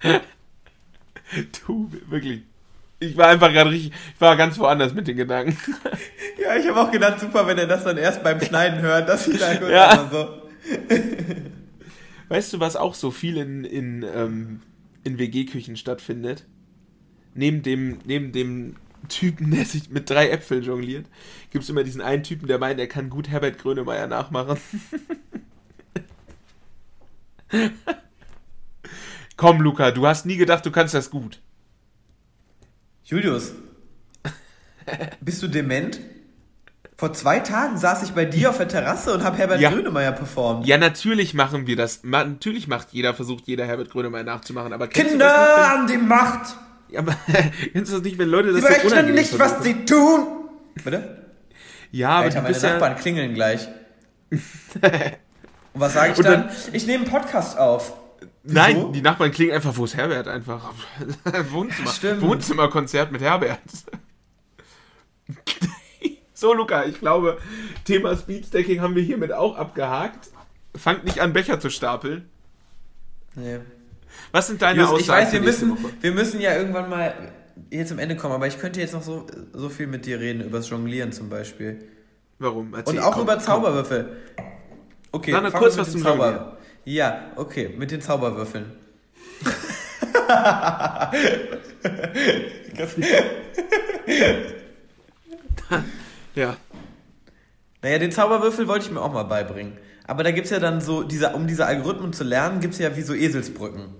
du, wirklich. Ich war einfach gerade richtig, ich war ganz woanders mit den Gedanken. Ja, ich habe auch gedacht, super, wenn er das dann erst beim Schneiden hört, dass ich da gut ja. so. Weißt du, was auch so viel in, in, ähm, in WG-Küchen stattfindet? Neben dem, neben dem Typen, der sich mit drei Äpfeln jongliert, gibt es immer diesen einen Typen, der meint, er kann gut Herbert Grönemeyer nachmachen. Komm, Luca, du hast nie gedacht, du kannst das gut. Julius, bist du dement? Vor zwei Tagen saß ich bei dir auf der Terrasse und habe Herbert ja. Grönemeyer performt. Ja, natürlich machen wir das. Natürlich macht jeder, versucht jeder Herbert Grönemeyer nachzumachen. Aber Kinder an die Macht! Ja, aber kennst du das nicht, wenn Leute das sie so berechnen nicht, was sie tun! Bitte? Ja, aber Alter, meine Nachbarn ja klingeln gleich. und was sage ich dann? dann? Ich nehme einen Podcast auf. Nein, die Nachbarn klingen einfach, wo ist Herbert einfach? Wohnzimmer, Wohnzimmerkonzert mit Herbert. so, Luca, ich glaube, Thema Speedstacking haben wir hiermit auch abgehakt. Fangt nicht an, Becher zu stapeln. Nee. Was sind deine Aussagen? Ich weiß, wir müssen, wir müssen ja irgendwann mal hier zum Ende kommen, aber ich könnte jetzt noch so, so viel mit dir reden, über das Jonglieren zum Beispiel. Warum? Erzähl, Und auch komm, über Zauberwürfel. Okay, Dann kurz was zum Zauber. Ja, okay, mit den Zauberwürfeln. ja. Naja, den Zauberwürfel wollte ich mir auch mal beibringen. Aber da gibt es ja dann so, diese, um diese Algorithmen zu lernen, gibt es ja wie so Eselsbrücken.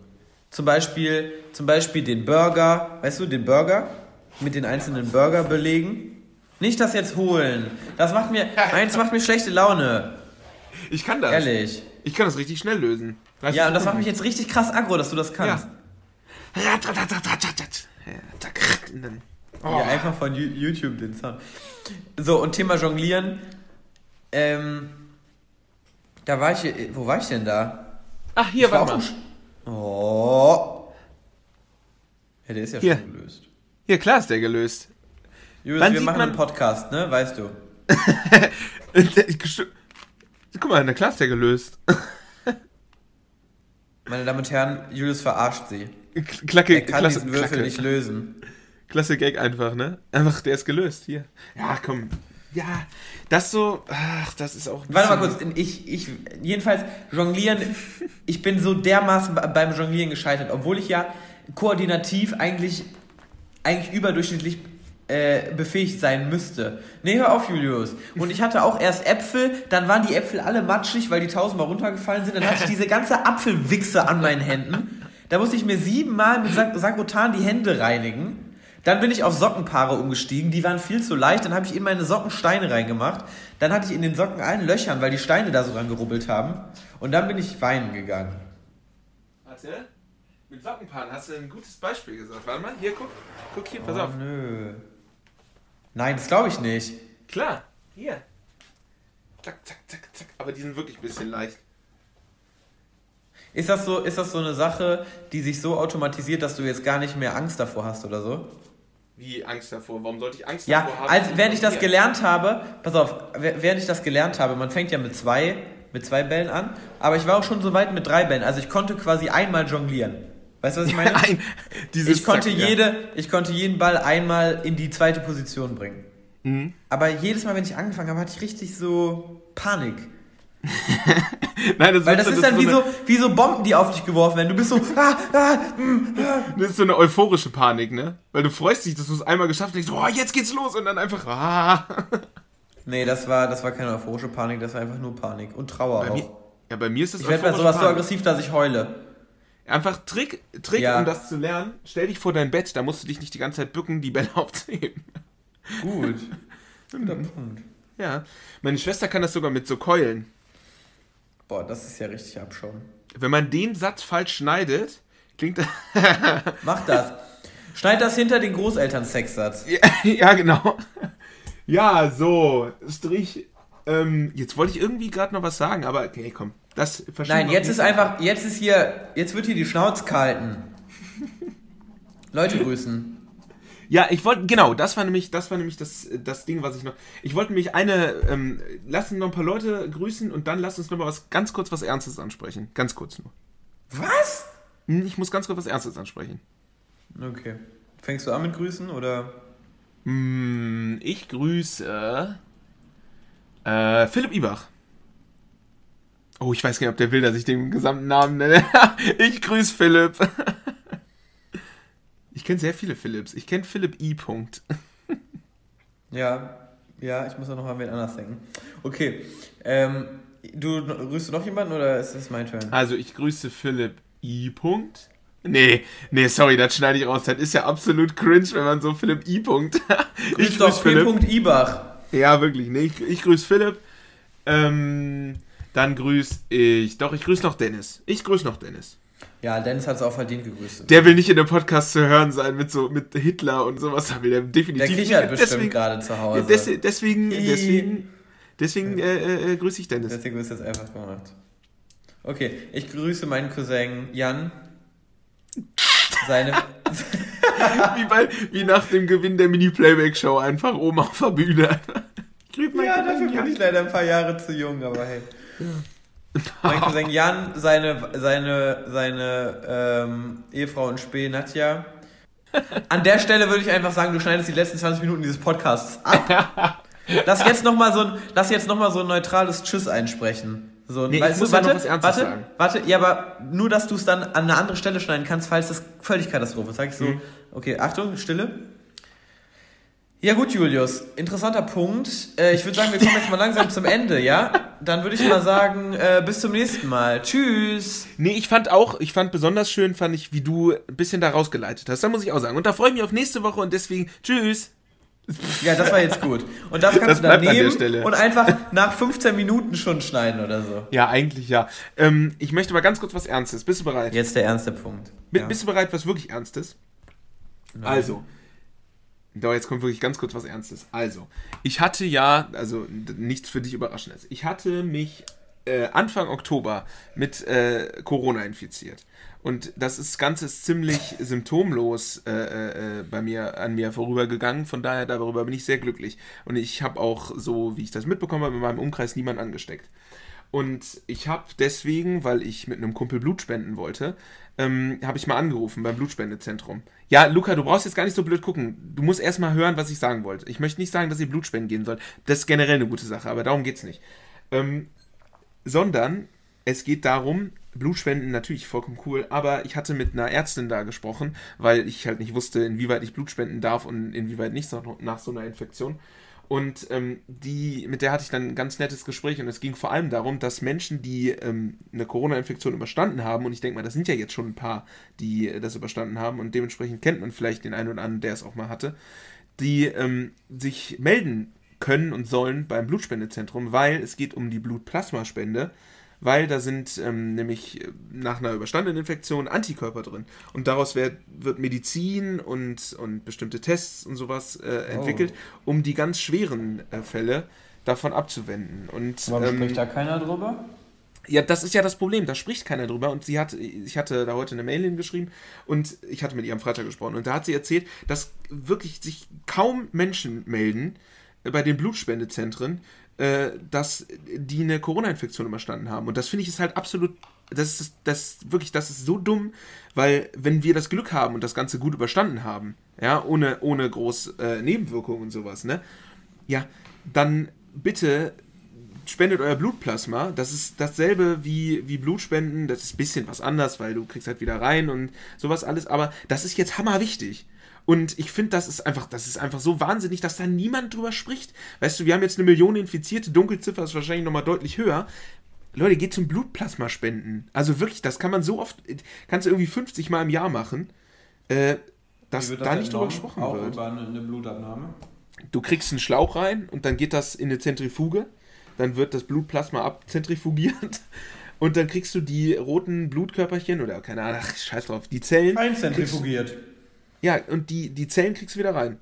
Zum Beispiel, zum Beispiel den Burger, weißt du, den Burger mit den einzelnen Burgerbelegen. Nicht das jetzt holen. Das macht mir, eins macht mir schlechte Laune. Ich kann das. Ehrlich. Ich kann das richtig schnell lösen. Weiß ja, und das macht mich jetzt richtig krass aggro, dass du das kannst. Ja, oh. ja einfach von YouTube den Sound. So, und Thema Jonglieren. Ähm, da war ich, wo war ich denn da? Ach, hier ich war mal. Oh. Ja, der ist ja hier. schon gelöst. Hier, klar ist der gelöst. Julius, wir machen man... einen Podcast, ne? Weißt du. Guck mal, ist der gelöst. Meine Damen und Herren, Julius verarscht sie. Klacke, er kann klasse, diesen Würfel Klacke. nicht lösen. Klasse Gag einfach, ne? Einfach, der ist gelöst, hier. Ja, komm. Ja, das so, ach, das ist auch. Warte mal kurz, ich, ich, jedenfalls, Jonglieren, ich bin so dermaßen beim Jonglieren gescheitert, obwohl ich ja koordinativ eigentlich, eigentlich überdurchschnittlich äh, befähigt sein müsste. Nee, hör auf, Julius. Und ich hatte auch erst Äpfel, dann waren die Äpfel alle matschig, weil die tausendmal runtergefallen sind. Dann hatte ich diese ganze Apfelwichse an meinen Händen. Da musste ich mir siebenmal mit Sakrotan die Hände reinigen. Dann bin ich auf Sockenpaare umgestiegen, die waren viel zu leicht. Dann habe ich in meine Socken Steine reingemacht. Dann hatte ich in den Socken allen Löchern, weil die Steine da so dran gerubbelt haben. Und dann bin ich weinen gegangen. Warte, mit Sockenpaaren hast du ein gutes Beispiel gesagt. Warte mal, hier, guck. Guck hier, pass oh, auf. Nö. Nein, das glaube ich nicht. Klar, hier. Zack, zack, zack, zack. Aber die sind wirklich ein bisschen leicht. Ist das, so, ist das so eine Sache, die sich so automatisiert, dass du jetzt gar nicht mehr Angst davor hast oder so? Wie Angst davor? Warum sollte ich Angst ja, davor haben? Ja, als, während ich das gelernt habe, pass auf, während ich das gelernt habe, man fängt ja mit zwei, mit zwei Bällen an, aber ich war auch schon so weit mit drei Bällen. Also ich konnte quasi einmal jonglieren. Weißt du, was ich meine? Ein, ich, konnte Zack, jede, ja. ich konnte jeden Ball einmal in die zweite Position bringen. Mhm. Aber jedes Mal, wenn ich angefangen habe, hatte ich richtig so Panik. Nein, das Weil das ist, das dann wie, so, wie so Bomben, die auf dich geworfen werden. Du bist so. Ah, ah, mm, ah. Das ist so eine euphorische Panik, ne? Weil du freust dich, dass du es einmal geschafft hast. Denkst, oh, jetzt geht's los und dann einfach. Ah. Nee, das war, das war keine euphorische Panik, das war einfach nur Panik und Trauer bei auch. Mir, ja, bei mir ist das Ich werde bei sowas Panik. so aggressiv, dass ich heule. Einfach Trick, Trick ja. um das zu lernen. Stell dich vor dein Bett, da musst du dich nicht die ganze Zeit bücken, die Bälle aufzuheben. Gut. Guter Punkt. Ja. Meine Schwester kann das sogar mit so Keulen. Boah, das ist ja richtig Abschauen. Wenn man den Satz falsch schneidet, klingt das. Mach das. Schneid das hinter den Großeltern-Sexsatz. Ja, ja, genau. Ja, so. Strich. Ähm, jetzt wollte ich irgendwie gerade noch was sagen, aber okay, komm. Das Nein, jetzt ist einfach, jetzt ist hier, jetzt wird hier die Schnauze kalten. Leute grüßen. Ja, ich wollte, genau, das war nämlich, das war nämlich das, das Ding, was ich noch. Ich wollte nämlich eine, ähm, lass uns noch ein paar Leute grüßen und dann lass uns noch mal was ganz kurz was Ernstes ansprechen. Ganz kurz nur. Was? Hm, ich muss ganz kurz was Ernstes ansprechen. Okay. Fängst du an mit Grüßen oder? Hm, ich grüße äh, Philipp Ibach. Oh, ich weiß gar nicht, ob der will, dass ich den gesamten Namen nenne. ich grüße Philipp. ich kenne sehr viele Philipps. Ich kenne Philipp I. Punkt. ja, ja, ich muss auch noch an wen anders denken. Okay, ähm, du grüßt du noch jemanden oder ist das mein Turn? Also ich grüße Philipp I. Punkt. Nee, nee, sorry, das schneide ich raus. Das ist ja absolut cringe, wenn man so Philipp I. Punkt. Grüß ich grüße Philipp. Punkt Ibach. Ja, wirklich. Nee, ich, ich grüße Philipp. Ähm, dann grüße ich. Doch, ich grüße noch Dennis. Ich grüße noch Dennis. Ja, Dennis hat es auch verdient gegrüßt. Der will nicht in dem Podcast zu hören sein mit so mit Hitler und sowas. Da will der definitiv der kichert nicht. bestimmt gerade zu Hause. Ja, des, deswegen, deswegen, deswegen äh, äh, grüße ich Dennis. Deswegen ist das einfach gemacht. Okay, ich grüße meinen Cousin Jan. Seine. wie, bei, wie nach dem Gewinn der Mini-Playback-Show einfach oben auf der Bühne. ja, dafür bin ich leider ein paar Jahre zu jung, aber hey. Mein Cousin Jan, seine, seine, seine ähm, Ehefrau in Spee, Nadja. An der Stelle würde ich einfach sagen, du schneidest die letzten 20 Minuten dieses Podcasts ab. Lass jetzt nochmal so, ein, noch so ein neutrales Tschüss einsprechen. So, nee, weißt du, warte, ja noch was warte, sagen. warte, ja, aber nur, dass du es dann an eine andere Stelle schneiden kannst, falls das völlig Katastrophe ist. Sag ich so, mhm. okay, Achtung, Stille. Ja gut, Julius, interessanter Punkt. Äh, ich würde sagen, wir kommen jetzt mal langsam zum Ende, ja? Dann würde ich mal sagen, äh, bis zum nächsten Mal. Tschüss. Nee, ich fand auch, ich fand besonders schön, fand ich, wie du ein bisschen da rausgeleitet hast. Da muss ich auch sagen. Und da freue ich mich auf nächste Woche und deswegen, tschüss. Ja, das war jetzt gut. Und das kannst das du dann nehmen und einfach nach 15 Minuten schon schneiden oder so. Ja, eigentlich ja. Ähm, ich möchte mal ganz kurz was Ernstes. Bist du bereit? Jetzt der ernste Punkt. B ja. Bist du bereit, was wirklich Ernstes? Nein. Also, doch, jetzt kommt wirklich ganz kurz was Ernstes. Also, ich hatte ja, also nichts für dich Überraschendes. Ich hatte mich äh, Anfang Oktober mit äh, Corona infiziert. Und das ist, Ganze ist ziemlich symptomlos äh, äh, äh, bei mir, an mir vorübergegangen. Von daher, darüber bin ich sehr glücklich. Und ich habe auch, so wie ich das mitbekommen habe, in meinem Umkreis niemand angesteckt. Und ich habe deswegen, weil ich mit einem Kumpel Blut spenden wollte, ähm, habe ich mal angerufen beim Blutspendezentrum. Ja, Luca, du brauchst jetzt gar nicht so blöd gucken. Du musst erstmal hören, was ich sagen wollte. Ich möchte nicht sagen, dass ihr Blut spenden gehen sollt. Das ist generell eine gute Sache, aber darum geht es nicht. Ähm, sondern es geht darum, Blutspenden natürlich vollkommen cool, aber ich hatte mit einer Ärztin da gesprochen, weil ich halt nicht wusste, inwieweit ich Blut spenden darf und inwieweit nicht nach so einer Infektion. Und ähm, die, mit der hatte ich dann ein ganz nettes Gespräch und es ging vor allem darum, dass Menschen, die ähm, eine Corona-Infektion überstanden haben, und ich denke mal, das sind ja jetzt schon ein paar, die das überstanden haben und dementsprechend kennt man vielleicht den einen oder anderen, der es auch mal hatte, die ähm, sich melden können und sollen beim Blutspendezentrum, weil es geht um die Blutplasmaspende weil da sind ähm, nämlich äh, nach einer überstandenen Infektion Antikörper drin. Und daraus wird, wird Medizin und, und bestimmte Tests und sowas äh, oh. entwickelt, oh. um die ganz schweren äh, Fälle davon abzuwenden. Und, Warum ähm, spricht da keiner drüber? Ja, das ist ja das Problem, da spricht keiner drüber. Und sie hat, ich hatte da heute eine Mail hingeschrieben und ich hatte mit ihr am Freitag gesprochen. Und da hat sie erzählt, dass wirklich sich kaum Menschen melden bei den Blutspendezentren, äh, dass die eine Corona-Infektion überstanden haben. Und das finde ich ist halt absolut, das ist das wirklich, das ist so dumm, weil wenn wir das Glück haben und das Ganze gut überstanden haben, ja, ohne, ohne groß äh, Nebenwirkungen und sowas, ne, ja, dann bitte spendet euer Blutplasma. Das ist dasselbe wie, wie Blutspenden. Das ist ein bisschen was anders, weil du kriegst halt wieder rein und sowas alles. Aber das ist jetzt hammerwichtig. Und ich finde, das ist einfach, das ist einfach so wahnsinnig, dass da niemand drüber spricht. Weißt du, wir haben jetzt eine Million Infizierte, Dunkelziffer ist wahrscheinlich nochmal deutlich höher. Leute, geht zum Blutplasma spenden. Also wirklich, das kann man so oft, kannst du irgendwie 50 Mal im Jahr machen, äh, dass das da nicht drüber gesprochen auch wird. Über eine, eine Blutabnahme? Du kriegst einen Schlauch rein und dann geht das in eine Zentrifuge. Dann wird das Blutplasma abzentrifugiert. Und dann kriegst du die roten Blutkörperchen oder keine Ahnung, ach, scheiß drauf, die Zellen. Einzentrifugiert. Ja, und die, die Zellen kriegst du wieder rein.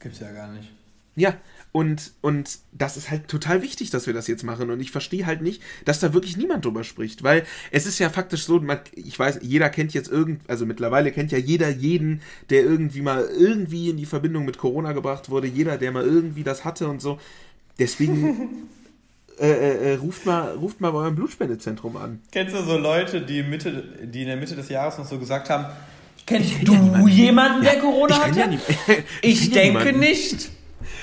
Gibt's ja gar nicht. Ja, und, und das ist halt total wichtig, dass wir das jetzt machen. Und ich verstehe halt nicht, dass da wirklich niemand drüber spricht. Weil es ist ja faktisch so, man, ich weiß, jeder kennt jetzt irgend, also mittlerweile kennt ja jeder jeden, der irgendwie mal irgendwie in die Verbindung mit Corona gebracht wurde. Jeder, der mal irgendwie das hatte und so. Deswegen äh, äh, äh, ruft, mal, ruft mal bei eurem Blutspendezentrum an. Kennst du so Leute, die, Mitte, die in der Mitte des Jahres noch so gesagt haben, Kennst du ja jemanden, der ja, Corona ich hatte? Ja ich, ich denke niemanden. nicht.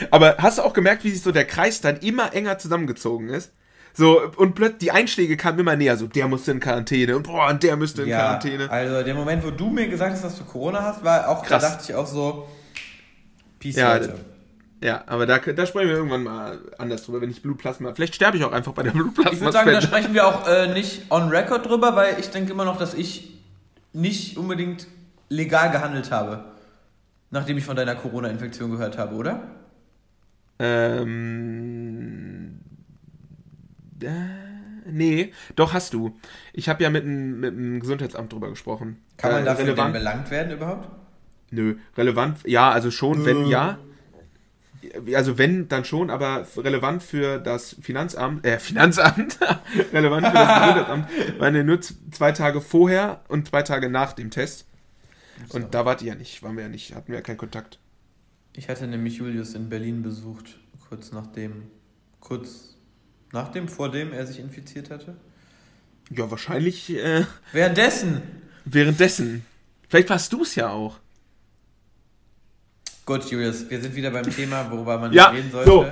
Aber hast du auch gemerkt, wie sich so der Kreis dann immer enger zusammengezogen ist? So, und plötzlich die Einschläge kamen immer näher, so der musste in Quarantäne und boah, und der müsste in ja, Quarantäne. Also der Moment, wo du mir gesagt hast, dass du Corona hast, war auch, Krass. da dachte ich auch so, Peace, ja, Leute. Ja, aber da, da sprechen wir irgendwann mal anders drüber, wenn ich Blutplasma. Vielleicht sterbe ich auch einfach bei der Blutplasma. Ich würde sagen, da sprechen wir auch äh, nicht on record drüber, weil ich denke immer noch, dass ich nicht unbedingt legal gehandelt habe. Nachdem ich von deiner Corona-Infektion gehört habe, oder? Ähm. Äh, nee, doch hast du. Ich habe ja mit, mit dem Gesundheitsamt drüber gesprochen. Kann man äh, dafür relevant, belangt werden überhaupt? Nö, relevant, ja, also schon, Nö. wenn ja. also wenn, dann schon, aber relevant für das Finanzamt, äh, Finanzamt, relevant für das Gesundheitsamt, waren ja nur zwei Tage vorher und zwei Tage nach dem Test. Und so. da wart ihr ja nicht, waren wir ja nicht, hatten wir ja keinen Kontakt. Ich hatte nämlich Julius in Berlin besucht, kurz nachdem, kurz nachdem, vor dem er sich infiziert hatte. Ja, wahrscheinlich. Äh, währenddessen. Währenddessen. Vielleicht warst du es ja auch. Gut, Julius, wir sind wieder beim Thema, worüber man ja, reden sollte. So,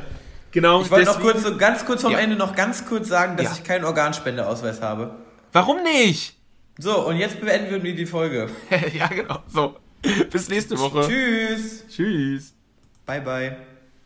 genau. Ich wollte noch kurz, so ganz kurz vom ja. Ende noch ganz kurz sagen, dass ja. ich keinen Organspendeausweis habe. Warum nicht? So, und jetzt beenden wir die Folge. ja, genau. So. Bis nächste Woche. Tschüss. Tschüss. Bye, bye.